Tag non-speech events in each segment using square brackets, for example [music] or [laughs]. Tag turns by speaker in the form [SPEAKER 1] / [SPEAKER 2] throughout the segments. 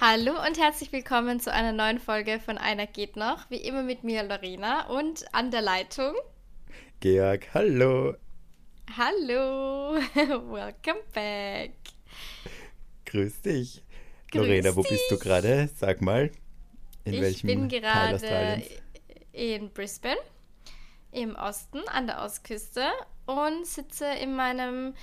[SPEAKER 1] Hallo und herzlich willkommen zu einer neuen Folge von Einer geht noch. Wie immer mit mir Lorena und an der Leitung.
[SPEAKER 2] Georg, hallo.
[SPEAKER 1] Hallo, [laughs] welcome back.
[SPEAKER 2] Grüß dich. Grüß Lorena, wo dich. bist du gerade? Sag mal.
[SPEAKER 1] In ich welchem bin gerade in Brisbane im Osten an der Ostküste und sitze in meinem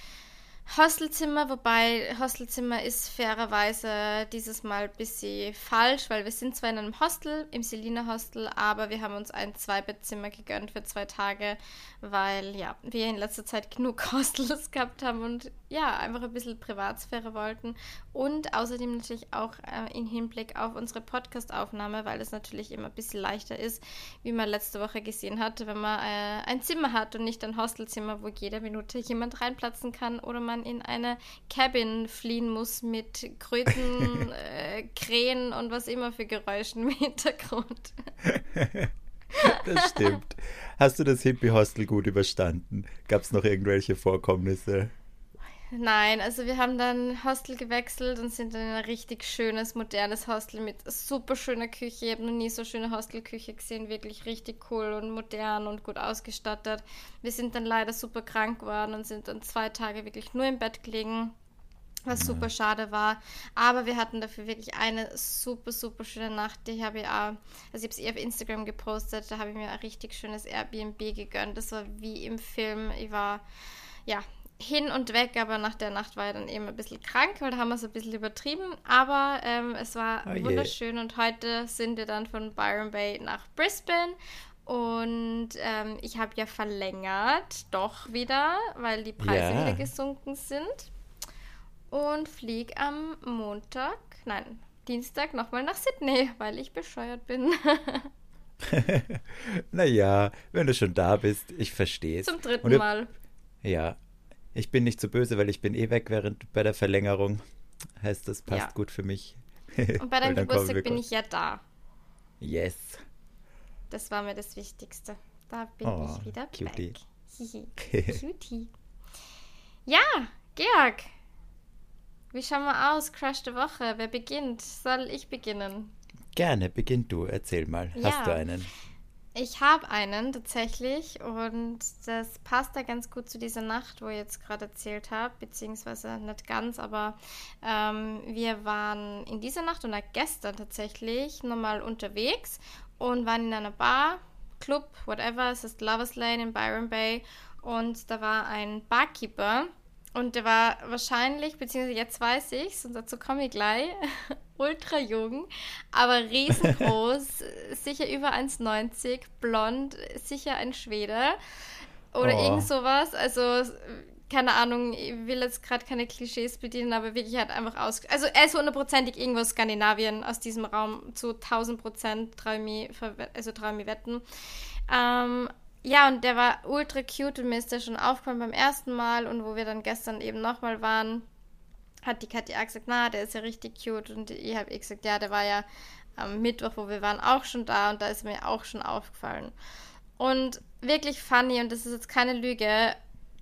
[SPEAKER 1] Hostelzimmer, wobei Hostelzimmer ist fairerweise dieses Mal ein bisschen falsch, weil wir sind zwar in einem Hostel, im Selina Hostel, aber wir haben uns ein Zweibettzimmer gegönnt für zwei Tage, weil ja, wir in letzter Zeit genug [laughs] Hostels gehabt haben und ja, einfach ein bisschen Privatsphäre wollten und außerdem natürlich auch äh, im Hinblick auf unsere Podcast-Aufnahme, weil es natürlich immer ein bisschen leichter ist, wie man letzte Woche gesehen hat, wenn man äh, ein Zimmer hat und nicht ein Hostelzimmer, wo jede Minute jemand reinplatzen kann oder man in eine Cabin fliehen muss mit Kröten, [laughs] äh, Krähen und was immer für Geräuschen im Hintergrund.
[SPEAKER 2] das stimmt. Hast du das Hippie-Hostel gut überstanden? Gab es noch irgendwelche Vorkommnisse?
[SPEAKER 1] Nein, also wir haben dann Hostel gewechselt und sind dann in ein richtig schönes, modernes Hostel mit super schöner Küche. Ich habe noch nie so schöne Hostelküche gesehen, wirklich richtig cool und modern und gut ausgestattet. Wir sind dann leider super krank geworden und sind dann zwei Tage wirklich nur im Bett gelegen was super schade war. Aber wir hatten dafür wirklich eine super, super schöne Nacht. Die habe ich auch, also ich habe es eh auf Instagram gepostet, da habe ich mir ein richtig schönes Airbnb gegönnt. Das war wie im Film. Ich war, ja, hin und weg, aber nach der Nacht war er dann eben ein bisschen krank, weil da haben wir es ein bisschen übertrieben. Aber ähm, es war oh wunderschön und heute sind wir dann von Byron Bay nach Brisbane. Und ähm, ich habe ja verlängert, doch wieder, weil die Preise ja. wieder gesunken sind. Und fliege am Montag, nein, Dienstag nochmal nach Sydney, weil ich bescheuert bin. [laughs] [laughs]
[SPEAKER 2] naja, wenn du schon da bist, ich verstehe es.
[SPEAKER 1] Zum dritten du, Mal.
[SPEAKER 2] Ja, ich bin nicht zu böse, weil ich bin eh weg während bei der Verlängerung. Heißt, das passt ja. gut für mich. [laughs]
[SPEAKER 1] Und bei deinem Geburtstag bin ich ja da.
[SPEAKER 2] Yes.
[SPEAKER 1] Das war mir das Wichtigste. Da bin oh, ich wieder cutie. back. [laughs] cutie. Ja, Georg. Wie schauen wir aus? Crash der Woche. Wer beginnt? Soll ich beginnen?
[SPEAKER 2] Gerne, beginn du. Erzähl mal. Ja. Hast du einen?
[SPEAKER 1] Ich habe einen tatsächlich und das passt da ganz gut zu dieser Nacht, wo ich jetzt gerade erzählt habe, beziehungsweise nicht ganz, aber ähm, wir waren in dieser Nacht und auch gestern tatsächlich nochmal unterwegs und waren in einer Bar, Club, whatever, es ist Lovers Lane in Byron Bay und da war ein Barkeeper und der war wahrscheinlich, beziehungsweise jetzt weiß ich es und dazu komme ich gleich, [laughs] ultra jung, aber riesengroß, [laughs] sicher über 1,90, blond, sicher ein Schwede oder oh. irgend sowas. Also keine Ahnung, ich will jetzt gerade keine Klischees bedienen, aber wirklich halt einfach aus. Also er ist hundertprozentig irgendwo Skandinavien aus diesem Raum zu 1000 Prozent, traue also traue wetten. Ähm, ja, und der war ultra cute und mir ist der schon aufgefallen beim ersten Mal und wo wir dann gestern eben nochmal waren, hat die Katja gesagt, na, der ist ja richtig cute. Und ich habe gesagt, ja, der war ja am Mittwoch, wo wir waren, auch schon da und da ist mir auch schon aufgefallen. Und wirklich funny, und das ist jetzt keine Lüge,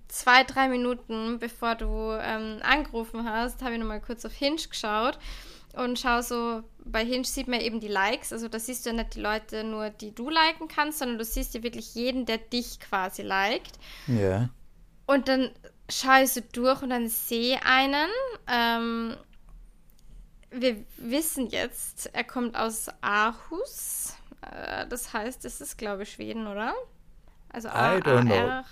[SPEAKER 1] zwei, drei Minuten bevor du ähm, angerufen hast, habe ich nochmal kurz auf Hinge geschaut und schau so, bei Hinge sieht man eben die Likes, also da siehst du ja nicht die Leute nur, die du liken kannst, sondern du siehst ja wirklich jeden, der dich quasi liked.
[SPEAKER 2] Ja.
[SPEAKER 1] Und dann schaue ich so durch und dann sehe einen. Ähm, wir wissen jetzt, er kommt aus Aarhus. Äh, das heißt, es ist, glaube ich, Schweden, oder? Also A, A R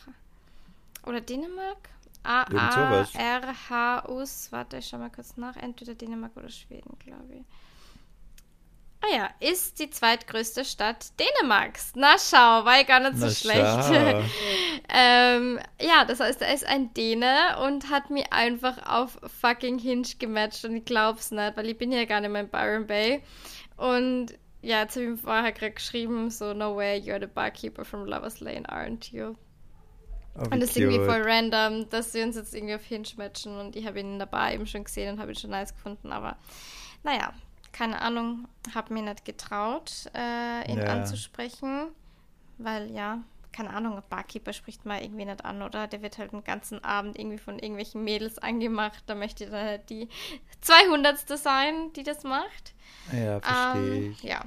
[SPEAKER 1] oder Dänemark? A A R H U S. Warte, ich schau mal kurz nach. Entweder Dänemark oder Schweden, glaube ich. Ah ja, ist die zweitgrößte Stadt Dänemarks. Na schau, war ja gar nicht so Na schlecht. [laughs] ähm, ja, das heißt, er ist ein Däne und hat mich einfach auf fucking Hinge gematcht und ich glaub's nicht, weil ich bin ja gar nicht mehr in Byron Bay. Und ja, jetzt habe ich ihm vorher gerade geschrieben, so, no way, you're the barkeeper from Lover's Lane, aren't you? Oh, und das ist irgendwie voll random, dass wir uns jetzt irgendwie auf Hinge matchen und ich habe ihn in der Bar eben schon gesehen und habe ihn schon nice gefunden, aber naja, keine Ahnung, habe mir nicht getraut, äh, ihn ja. anzusprechen, weil ja, keine Ahnung, Barkeeper spricht mal irgendwie nicht an, oder? Der wird halt den ganzen Abend irgendwie von irgendwelchen Mädels angemacht. Da möchte dann halt die 200. sein, die das macht.
[SPEAKER 2] Ja, verstehe
[SPEAKER 1] Ähm,
[SPEAKER 2] ich.
[SPEAKER 1] ja.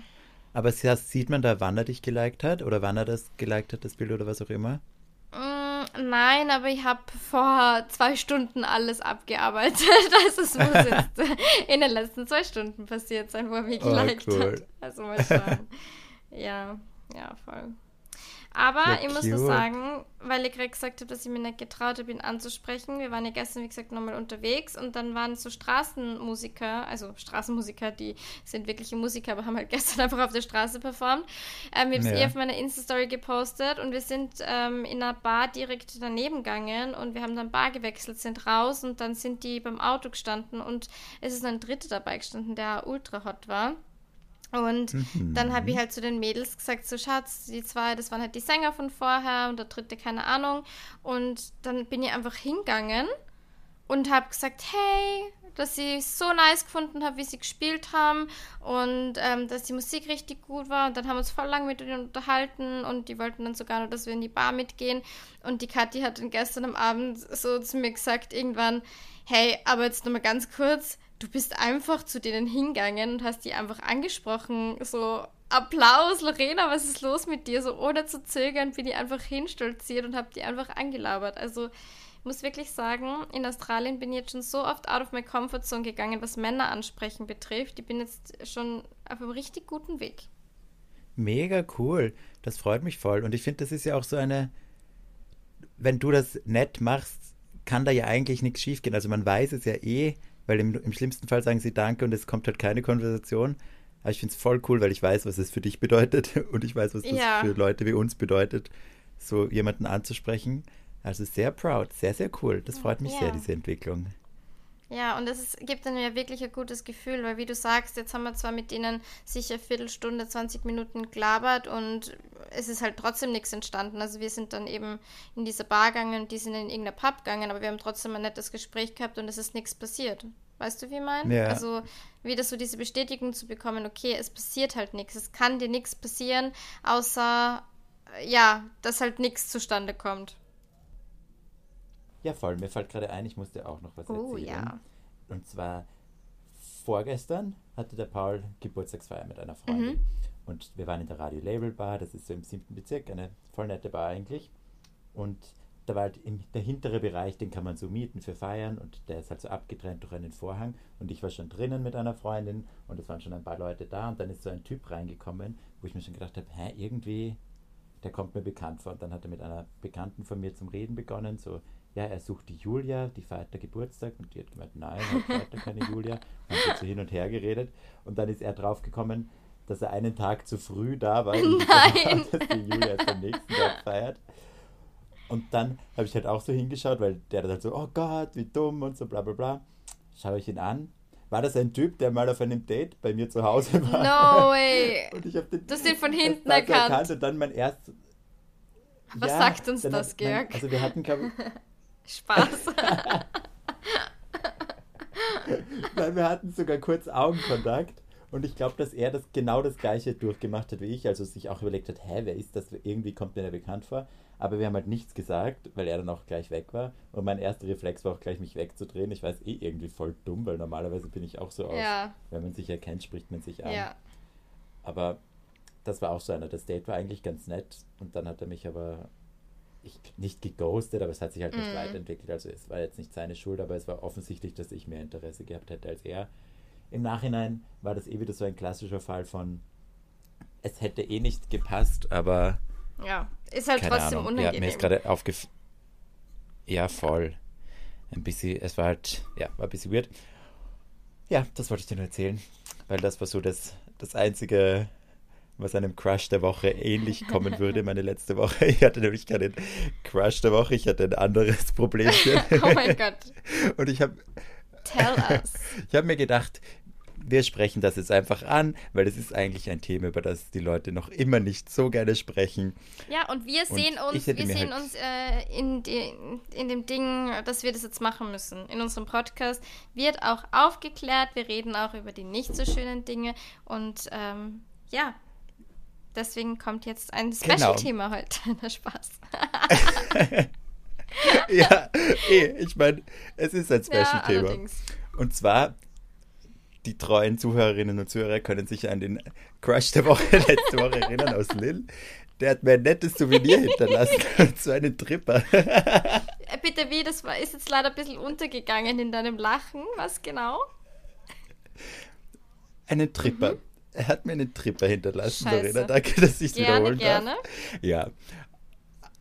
[SPEAKER 2] Aber sie- sieht man da, wann er dich geliked hat? Oder wann er das geliked hat, das Bild oder was auch immer?
[SPEAKER 1] Mm, Nein, aber ich habe vor zwei Stunden alles abgearbeitet. [laughs] Also es muss jetzt [laughs] in den letzten zwei Stunden passiert sein, wo er mich
[SPEAKER 2] Oh,
[SPEAKER 1] geliked
[SPEAKER 2] cool.
[SPEAKER 1] hat. Also mal schauen. ja, ja, voll. Aber
[SPEAKER 2] Ja,
[SPEAKER 1] ich muss nur sagen, weil ich gerade gesagt habe, dass ich mir nicht getraut habe, ihn anzusprechen. Wir waren ja gestern, wie gesagt, nochmal unterwegs und dann waren so Straßenmusiker, also Straßenmusiker, die sind wirkliche Musiker, aber haben halt [laughs] gestern einfach auf der Straße performt. Ähm, ich habe es
[SPEAKER 2] Ja.
[SPEAKER 1] eh auf meiner Insta-Story gepostet und wir sind ähm, in einer Bar direkt daneben gegangen und wir haben dann Bar gewechselt, sind raus und dann sind die beim Auto gestanden und es ist ein Dritter dabei gestanden, der ultra hot war. Und dann habe ich halt zu den Mädels gesagt, so Schatz, die zwei, das waren halt die Sänger von vorher und der dritte, keine Ahnung. Und dann bin ich einfach hingegangen und habe gesagt, hey, dass ich so nice gefunden habe, wie sie gespielt haben und ähm, dass die Musik richtig gut war. Und dann haben wir uns voll lang mit ihnen unterhalten und die wollten dann sogar noch, dass wir in die Bar mitgehen. Und die Kathi hat dann gestern am Abend so zu mir gesagt, irgendwann, hey, aber jetzt nochmal ganz kurz, du bist einfach zu denen hingegangen und hast die einfach angesprochen, so Applaus, Lorena, was ist los mit dir? So ohne zu zögern bin ich einfach hinstolziert und habe die einfach angelabert. Also ich muss wirklich sagen, in Australien bin ich jetzt schon so oft out of my comfort zone gegangen, was Männer ansprechen betrifft. Ich bin jetzt schon auf einem richtig guten Weg.
[SPEAKER 2] Mega cool. Das freut mich voll. Und ich finde, das ist ja auch so eine, wenn du das nett machst, kann da ja eigentlich nichts schiefgehen. Also man weiß es ja eh, weil im, im schlimmsten Fall sagen sie Danke und es kommt halt keine Konversation. Aber ich finde es voll cool, weil ich weiß, was es für dich bedeutet [laughs] und ich weiß, was das
[SPEAKER 1] Ja.
[SPEAKER 2] für Leute wie uns bedeutet, so jemanden anzusprechen. Also sehr proud, sehr, sehr cool. Das freut mich
[SPEAKER 1] Ja.
[SPEAKER 2] sehr, diese Entwicklung.
[SPEAKER 1] Ja, und es gibt dann ja wirklich ein gutes Gefühl, weil wie du sagst, jetzt haben wir zwar mit denen sicher Viertelstunde, 20 Minuten gelabert und es ist halt trotzdem nichts entstanden. Also wir sind dann eben in dieser Bar gegangen und die sind in irgendeiner Pub gegangen, aber wir haben trotzdem ein nettes Gespräch gehabt und es ist nichts passiert. Weißt du, wie ich meine?
[SPEAKER 2] Ja.
[SPEAKER 1] Also wieder so diese Bestätigung zu bekommen, okay, es passiert halt nichts. Es kann dir nichts passieren, außer, ja, dass halt nichts zustande kommt.
[SPEAKER 2] Ja, voll. Mir fällt gerade ein, ich musste auch noch was
[SPEAKER 1] Oh,
[SPEAKER 2] erzählen.
[SPEAKER 1] ja.
[SPEAKER 2] Und zwar vorgestern hatte der Paul Geburtstagsfeier mit einer Freundin.
[SPEAKER 1] Mhm.
[SPEAKER 2] Und wir waren in der Radio Label Bar, das ist so im siebten Bezirk, eine voll nette Bar eigentlich. Und da war halt im, der hintere Bereich, den kann man so mieten für Feiern und der ist halt so abgetrennt durch einen Vorhang. Und ich war schon drinnen mit einer Freundin und es waren schon ein paar Leute da und dann ist so ein Typ reingekommen, wo ich mir schon gedacht habe, hä, irgendwie, der kommt mir bekannt vor. Und dann hat er mit einer Bekannten von mir zum Reden begonnen, so, ja, er sucht die Julia, die feiert der Geburtstag und die hat gemeint, nein, er feiert keine Julia. Und haben so hin und her geredet und dann ist er draufgekommen, dass er einen Tag zu früh da war, und [laughs]
[SPEAKER 1] Nein. [laughs]
[SPEAKER 2] dass die Julia am nächsten Tag feiert. Und dann habe ich halt auch so hingeschaut, weil der dann halt so, oh Gott, wie dumm und so bla bla bla. Schaue ich ihn an. War das ein Typ, der mal auf einem Date bei mir zu Hause war?
[SPEAKER 1] No way! [laughs]
[SPEAKER 2] Und ich habe den
[SPEAKER 1] Du hast ihn von hinten
[SPEAKER 2] dann so
[SPEAKER 1] erkannt.
[SPEAKER 2] Und dann mein erst.
[SPEAKER 1] Was sagt uns
[SPEAKER 2] dann
[SPEAKER 1] das,
[SPEAKER 2] hat mein-
[SPEAKER 1] Georg?
[SPEAKER 2] Also wir hatten, glaube ich,
[SPEAKER 1] Spaß. [laughs]
[SPEAKER 2] Nein, wir hatten sogar kurz Augenkontakt. Und ich glaube, dass er das genau das gleiche durchgemacht hat wie ich. Also sich auch überlegt hat, hä, wer ist das? Irgendwie kommt mir der bekannt vor. Aber wir haben halt nichts gesagt, weil er dann auch gleich weg war. Und mein erster Reflex war auch gleich, mich wegzudrehen. Ich weiß eh irgendwie voll dumm, weil normalerweise bin ich auch so aus.
[SPEAKER 1] Ja.
[SPEAKER 2] Wenn man sich erkennt, spricht man sich an.
[SPEAKER 1] ja.
[SPEAKER 2] Aber das war auch so einer. Das Date war eigentlich ganz nett. Und dann hat er mich aber ich, nicht geghostet, aber es hat sich halt nicht
[SPEAKER 1] Mhm.
[SPEAKER 2] weiterentwickelt. Also es war jetzt nicht seine Schuld, aber es war offensichtlich, dass ich mehr Interesse gehabt hätte als er. Im Nachhinein war das eh wieder so ein klassischer Fall von es hätte eh nicht gepasst, aber
[SPEAKER 1] Ja. Ist halt trotzdem
[SPEAKER 2] Ahnung. Ja,
[SPEAKER 1] unangenehm.
[SPEAKER 2] mir ist gerade aufgefallen. Ja, voll. Ein bisschen, es war halt, ja, war ein bisschen weird. Ja, das wollte ich dir nur erzählen, weil das war so das, das einzige, was einem Crush der Woche ähnlich kommen würde, meine letzte Woche. [laughs] Ich hatte nämlich keinen Crush der Woche, ich hatte ein anderes Problemchen. [laughs]
[SPEAKER 1] oh mein Gott.
[SPEAKER 2] Und ich habe
[SPEAKER 1] Tell us. [laughs]
[SPEAKER 2] ich hab mir gedacht, wir sprechen das jetzt einfach an, weil es ist eigentlich ein Thema, über das die Leute noch immer nicht so gerne sprechen.
[SPEAKER 1] Ja, und wir
[SPEAKER 2] Und
[SPEAKER 1] sehen
[SPEAKER 2] ich
[SPEAKER 1] uns, wir sehen
[SPEAKER 2] halt-
[SPEAKER 1] uns äh, in, die, in dem Ding, dass wir das jetzt machen müssen. In unserem Podcast wird auch aufgeklärt. Wir reden auch über die nicht so schönen Dinge. Und ähm, ja, Deswegen kommt jetzt ein Special-Thema genau. heute. [laughs] Na Spaß. [laughs]
[SPEAKER 2] ja, eh, ich meine, es ist ein Special-Thema. Ja, und zwar, die treuen Zuhörerinnen und Zuhörer können sich an den Crush der Woche [laughs] letzte Woche erinnern aus Lille. Der hat mir ein nettes Souvenir hinterlassen, zu einem Tripper.
[SPEAKER 1] Äh, bitte wie, das war, ist jetzt leider ein bisschen untergegangen in deinem Lachen. Was genau?
[SPEAKER 2] Einen Tripper. Mhm. Er hat mir einen Tripper hinterlassen, Scheiße. Verena. Danke, dass ich es wiederholen gerne. darf. Ja.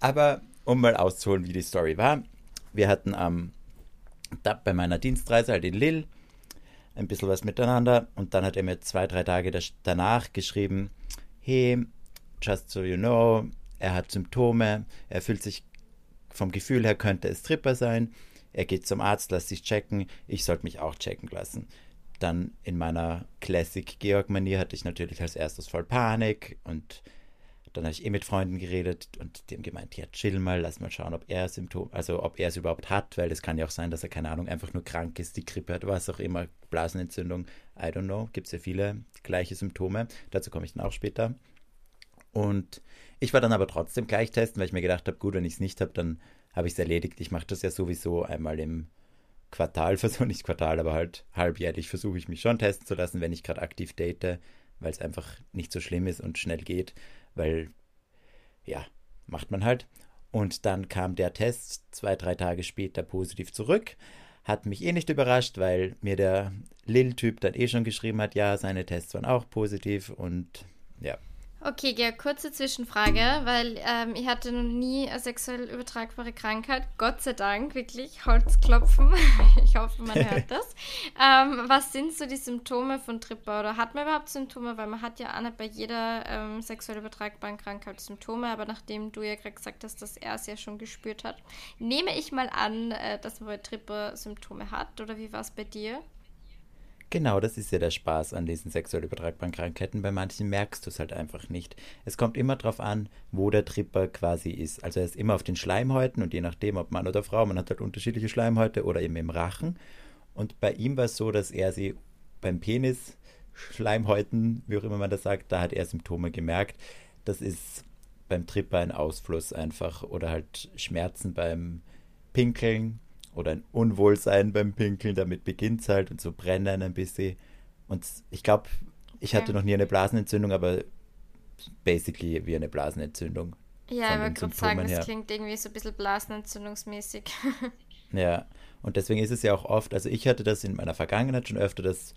[SPEAKER 2] Aber um mal auszuholen, wie die Story war. Wir hatten am da bei meiner Dienstreise halt in Lille ein bisschen was miteinander und dann hat er mir zwei, drei Tage danach geschrieben, hey, just so you know, er hat Symptome, er fühlt sich vom Gefühl her könnte es Tripper sein, er geht zum Arzt, lässt sich checken, ich sollte mich auch checken lassen dann in meiner Classic-Georg-Manier hatte ich natürlich als erstes voll Panik und dann habe ich eh mit Freunden geredet und haben gemeint, ja, chill mal, lass mal schauen, ob er Symptome, also ob er es überhaupt hat, weil es kann ja auch sein, dass er, keine Ahnung, einfach nur krank ist, die Grippe hat, was auch immer, Blasenentzündung, I don't know, gibt es ja viele gleiche Symptome, dazu komme ich dann auch später. Und ich war dann aber trotzdem gleich testen, weil ich mir gedacht habe, gut, wenn ich es nicht habe, dann habe ich es erledigt. Ich mache das ja sowieso einmal im Quartal [laughs] versuche, nicht Quartal, aber halt halbjährlich versuche ich mich schon testen zu lassen, wenn ich gerade aktiv date, weil es einfach nicht so schlimm ist und schnell geht, weil ja, macht man halt. Und dann kam der Test zwei, drei Tage später positiv zurück. Hat mich eh nicht überrascht, weil mir der Lil-Typ dann eh schon geschrieben hat, ja, seine Tests waren auch positiv und ja,
[SPEAKER 1] Okay, ja, kurze Zwischenfrage, weil ähm, ich hatte noch nie eine sexuell übertragbare Krankheit. Gott sei Dank, wirklich. Holzklopfen. [laughs] ich hoffe, man hört das. ähm, was sind so die Symptome von Tripper? Oder hat man überhaupt Symptome? Weil man hat ja auch nicht bei jeder ähm, sexuell übertragbaren Krankheit Symptome. Aber nachdem du ja gerade gesagt hast, dass er es ja schon gespürt hat, nehme ich mal an, äh, dass man bei Tripper Symptome hat. Oder wie war es bei dir?
[SPEAKER 2] Genau, das ist ja der Spaß an diesen sexuell übertragbaren Krankheiten. Bei manchen merkst du es halt einfach nicht. Es kommt immer darauf an, wo der Tripper quasi ist. Also er ist immer auf den Schleimhäuten und je nachdem, ob Mann oder Frau, man hat halt unterschiedliche Schleimhäute oder eben im Rachen. Und bei ihm war es so, dass er sie beim Penis, Schleimhäuten, wie auch immer man das sagt, da hat er Symptome gemerkt. Das ist beim Tripper ein Ausfluss einfach oder halt Schmerzen beim Pinkeln oder ein Unwohlsein beim Pinkeln, damit beginnt es halt und so brennen ein bisschen. Und ich glaube, ich hatte noch nie eine Blasenentzündung, aber basically wie eine Blasenentzündung.
[SPEAKER 1] Ja, ich wollte gerade sagen, das klingt irgendwie so ein bisschen blasenentzündungsmäßig. [laughs]
[SPEAKER 2] ja, und deswegen ist es ja auch oft, also ich hatte das in meiner Vergangenheit schon öfter, dass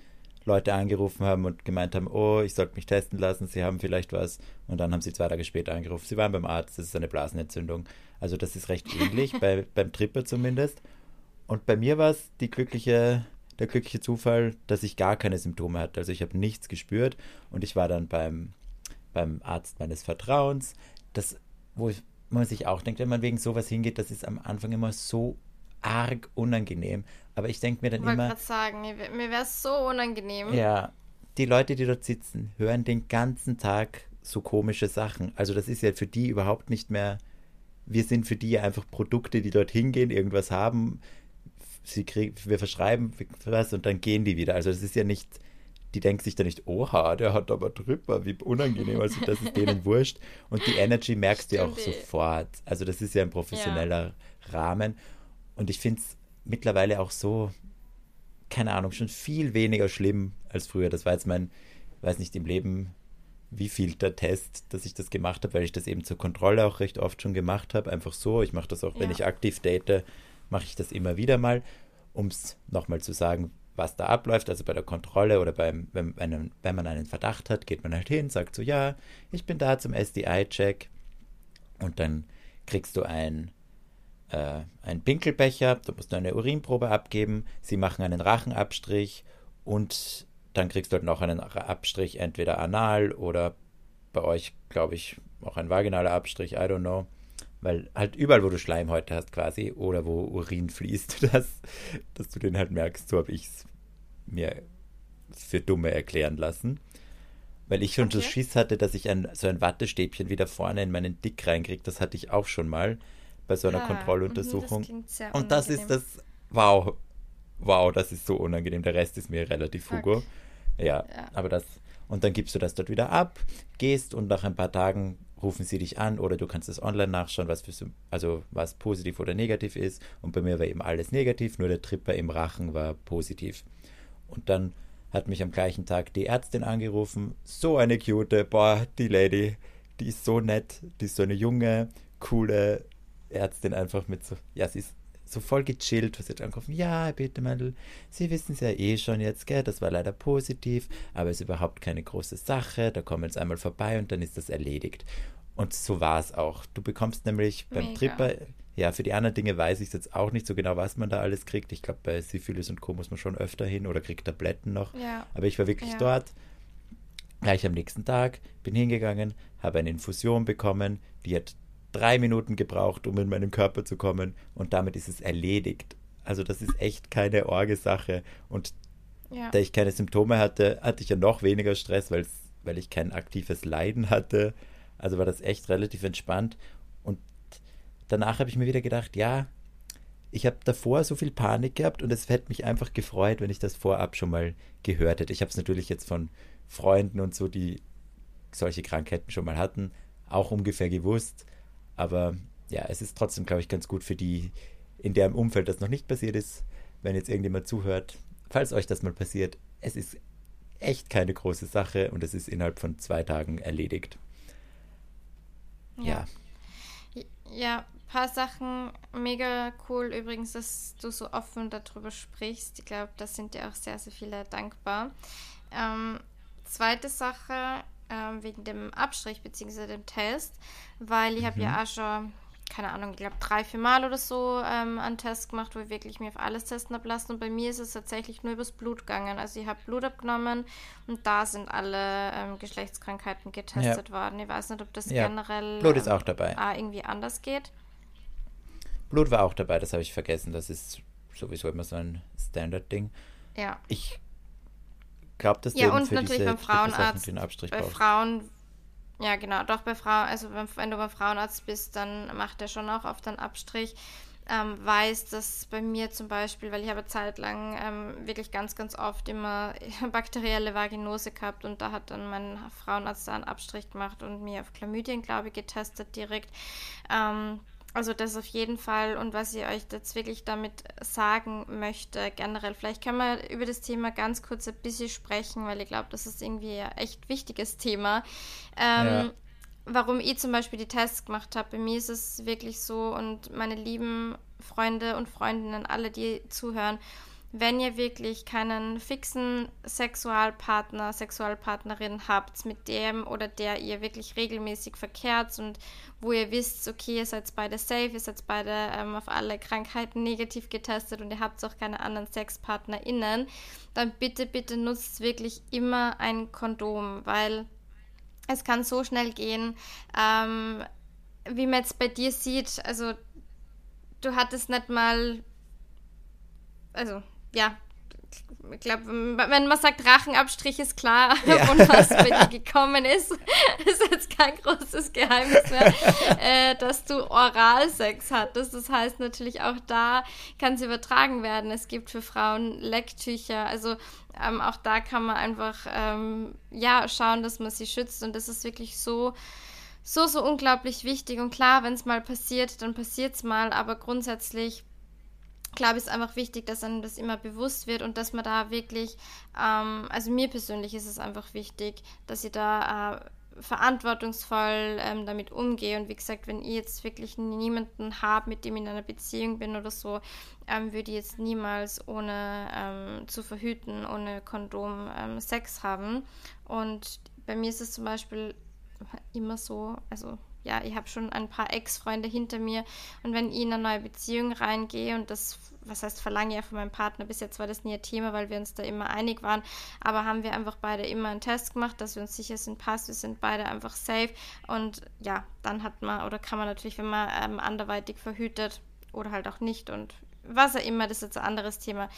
[SPEAKER 2] Leute angerufen haben und gemeint haben, oh, ich sollte mich testen lassen, sie haben vielleicht was. Und dann haben sie zwei Tage später angerufen, sie waren beim Arzt, das ist eine Blasenentzündung. Also das ist recht ähnlich, [laughs] bei, beim Tripper zumindest. Und bei mir war es die glückliche, der glückliche Zufall, dass ich gar keine Symptome hatte. Also ich habe nichts gespürt und ich war dann beim, beim Arzt meines Vertrauens. Das, wo man sich auch denkt, wenn man wegen sowas hingeht, das ist am Anfang immer so arg unangenehm. Aber ich denke mir dann ich immer. Ich
[SPEAKER 1] wollte sagen, mir wäre es so unangenehm.
[SPEAKER 2] Ja, die Leute, die dort sitzen, hören den ganzen Tag so komische Sachen. Also das ist ja für die überhaupt nicht mehr. Wir sind für die einfach Produkte, die dort hingehen, irgendwas haben, sie kriegen, wir verschreiben was und dann gehen die wieder. Also das ist ja nicht, die denken sich da nicht, oha, der hat aber drüber, wie unangenehm. Also das ist denen wurscht. Und die Energy merkst du auch sofort. Also das ist ja ein professioneller ja. Rahmen. Und ich finde es mittlerweile auch so, keine Ahnung, schon viel weniger schlimm als früher. Das war jetzt mein, weiß nicht, im Leben wie viel der Test, dass ich das gemacht habe, weil ich das eben zur Kontrolle auch recht oft schon gemacht habe. Einfach so. Ich mache das auch, ja. wenn ich aktiv date, mache ich das immer wieder mal, um es nochmal zu sagen, was da abläuft. Also bei der Kontrolle oder beim, wenn, wenn, wenn man einen Verdacht hat, geht man halt hin, sagt so, ja, ich bin da zum SDI-Check und dann kriegst du ein, äh, einen Pinkelbecher, du musst eine Urinprobe abgeben, sie machen einen Rachenabstrich und dann kriegst du halt noch einen Abstrich, entweder anal oder bei euch, glaube ich, auch ein vaginaler Abstrich, I don't know. Weil halt überall, wo du Schleimhäute hast quasi oder wo Urin fließt, [laughs] dass, dass du den halt merkst, so habe ich es mir für Dumme erklären lassen. Weil ich schon okay. so Schiss hatte, dass ich ein, so ein Wattestäbchen wieder vorne in meinen Dick reinkriege. Das hatte ich auch schon mal bei so einer ah, Kontrolluntersuchung. Das Und das ist das, wow, wow, das ist so unangenehm. Der Rest ist mir relativ Hugo. Ja, ja, aber das. Und dann gibst du das dort wieder ab, gehst und nach ein paar Tagen rufen sie dich an oder du kannst es online nachschauen, was für, also was positiv oder negativ ist. Und bei mir war eben alles negativ, nur der Tripper im Rachen war positiv. Und dann hat mich am gleichen Tag die Ärztin angerufen. So eine cute, boah, die Lady, die ist so nett, die ist so eine junge, coole Ärztin einfach mit so, ja, sie ist so voll gechillt, was sie dann angerufen, ja, bitte mal, Sie wissen es ja eh schon jetzt, gell, das war leider positiv, aber es ist überhaupt keine große Sache, da kommen wir jetzt einmal vorbei und dann ist das erledigt. Und so war es auch. Du bekommst nämlich beim Mega. Tripper, ja, für die anderen Dinge weiß ich jetzt auch nicht so genau, was man da alles kriegt. Ich glaube, bei Syphilis und Co. muss man schon öfter hin oder kriegt Tabletten noch. Ja. Aber ich war wirklich ja. dort, gleich am nächsten Tag, bin hingegangen, habe eine Infusion bekommen, die hat drei Minuten gebraucht, um in meinen Körper zu kommen und damit ist es erledigt. Also das ist echt keine Orgesache und ja. da ich keine Symptome hatte, hatte ich ja noch weniger Stress, weil ich kein aktives Leiden hatte. Also war das echt relativ entspannt und danach habe ich mir wieder gedacht, ja, ich habe davor so viel Panik gehabt und es hätte mich einfach gefreut, wenn ich das vorab schon mal gehört hätte. Ich habe es natürlich jetzt von Freunden und so, die solche Krankheiten schon mal hatten, auch ungefähr gewusst. Aber ja, es ist trotzdem, glaube ich, ganz gut für die, in deren Umfeld das noch nicht passiert ist, wenn jetzt irgendjemand zuhört. Falls euch das mal passiert, es ist echt keine große Sache und es ist innerhalb von zwei Tagen erledigt.
[SPEAKER 1] Ja. Ja, ja paar Sachen mega cool übrigens, dass du so offen darüber sprichst. Ich glaube, da sind dir auch sehr, sehr viele dankbar. Ähm, zweite Sache, ähm, wegen dem Abstrich bzw. dem Test, weil ich mhm. habe ja auch schon, keine Ahnung, ich glaube drei, vier Mal oder so ähm, einen Test gemacht, wo ich wirklich mir auf alles testen habe lassen. Und bei mir ist es tatsächlich nur übers Blut gegangen. Also ich habe Blut abgenommen und da sind alle ähm, Geschlechtskrankheiten getestet ja. worden. Ich weiß nicht, ob das ja. generell
[SPEAKER 2] Blut ist auch dabei.
[SPEAKER 1] Ah, irgendwie anders geht.
[SPEAKER 2] Blut war auch dabei, das habe ich vergessen. Das ist sowieso immer so ein Standard-Ding.
[SPEAKER 1] Ja.
[SPEAKER 2] Ich glaube, dass
[SPEAKER 1] ja, und natürlich beim Frauenarzt. Bei. Frauen, ja genau, doch bei Frauen, also wenn, wenn, du beim Frauenarzt bist, dann macht er schon auch oft einen Abstrich. Ähm, weiß, dass bei mir zum Beispiel, weil ich habe zeitlang ähm, wirklich ganz, ganz oft immer [laughs] bakterielle Vaginose gehabt und da hat dann mein Frauenarzt einen Abstrich gemacht und mir auf Chlamydien, glaube ich, getestet direkt. Ähm, also das auf jeden Fall und was ich euch jetzt wirklich damit sagen möchte, generell, vielleicht können wir über das Thema ganz kurz ein bisschen sprechen, weil ich glaube, das ist irgendwie ein echt wichtiges Thema. Ähm, ja. Warum ich zum Beispiel die Tests gemacht habe, bei mir ist es wirklich so und meine lieben Freunde und Freundinnen, alle, die zuhören, wenn ihr wirklich keinen fixen Sexualpartner, Sexualpartnerin habt, mit dem oder der ihr wirklich regelmäßig verkehrt und wo ihr wisst, okay, ihr seid beide safe, ihr seid beide ähm, auf alle Krankheiten negativ getestet und ihr habt auch keine anderen SexpartnerInnen, dann bitte, bitte nutzt wirklich immer ein Kondom, weil es kann so schnell gehen, ähm, wie man jetzt bei dir sieht, also du hattest nicht mal, also ja, ich glaube, wenn man sagt Rachenabstrich, ist klar, ja. [laughs] von was bei dir gekommen ist. [laughs] ist jetzt kein großes Geheimnis mehr, äh, dass du Oralsex hattest. Das heißt natürlich auch da kann es übertragen werden. Es gibt für Frauen Lecktücher. Also ähm, auch da kann man einfach ähm, ja schauen, dass man sie schützt. Und das ist wirklich so so, so unglaublich wichtig. Und klar, wenn es mal passiert, dann passiert es mal. Aber grundsätzlich glaube ich, ist einfach wichtig, dass einem das immer bewusst wird und dass man da wirklich, ähm, also mir persönlich ist es einfach wichtig, dass ich da äh, verantwortungsvoll ähm, damit umgehe. Und wie gesagt, wenn ich jetzt wirklich niemanden habe, mit dem ich in einer Beziehung bin oder so, ähm, würde ich jetzt niemals ohne ähm, zu verhüten, ohne Kondom ähm, Sex haben. Und bei mir ist es zum Beispiel immer so, also ja, ich habe schon ein paar Ex-Freunde hinter mir. Und wenn ich in eine neue Beziehung reingehe und das, was heißt, verlange ja von meinem Partner, bis jetzt war das nie ein Thema, weil wir uns da immer einig waren, aber haben wir einfach beide immer einen Test gemacht, dass wir uns sicher sind, passt, wir sind beide einfach safe. Und ja, dann hat man oder kann man natürlich, wenn man ähm, anderweitig verhütet oder halt auch nicht und was auch immer, das ist jetzt ein anderes Thema,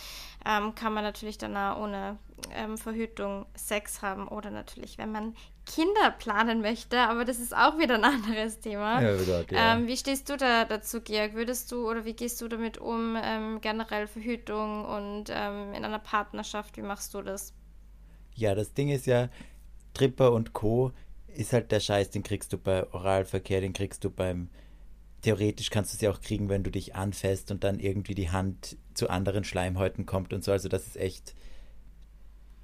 [SPEAKER 1] ähm, kann man natürlich danach ohne ähm, Verhütung Sex haben oder natürlich, wenn man Kinder planen möchte, aber das ist auch wieder ein [laughs] anderes Thema. Ja, Gott, ja. Ähm, wie stehst du da dazu, Georg? Würdest du oder wie gehst du damit um, ähm, generell Verhütung und ähm, in einer Partnerschaft, wie machst du das?
[SPEAKER 2] Ja, das Ding ist ja, Tripper und Co. ist halt der Scheiß, den kriegst du bei Oralverkehr, den kriegst du beim. Theoretisch kannst du sie auch kriegen, wenn du dich anfasst und dann irgendwie die Hand zu anderen Schleimhäuten kommt und so. Also, das ist echt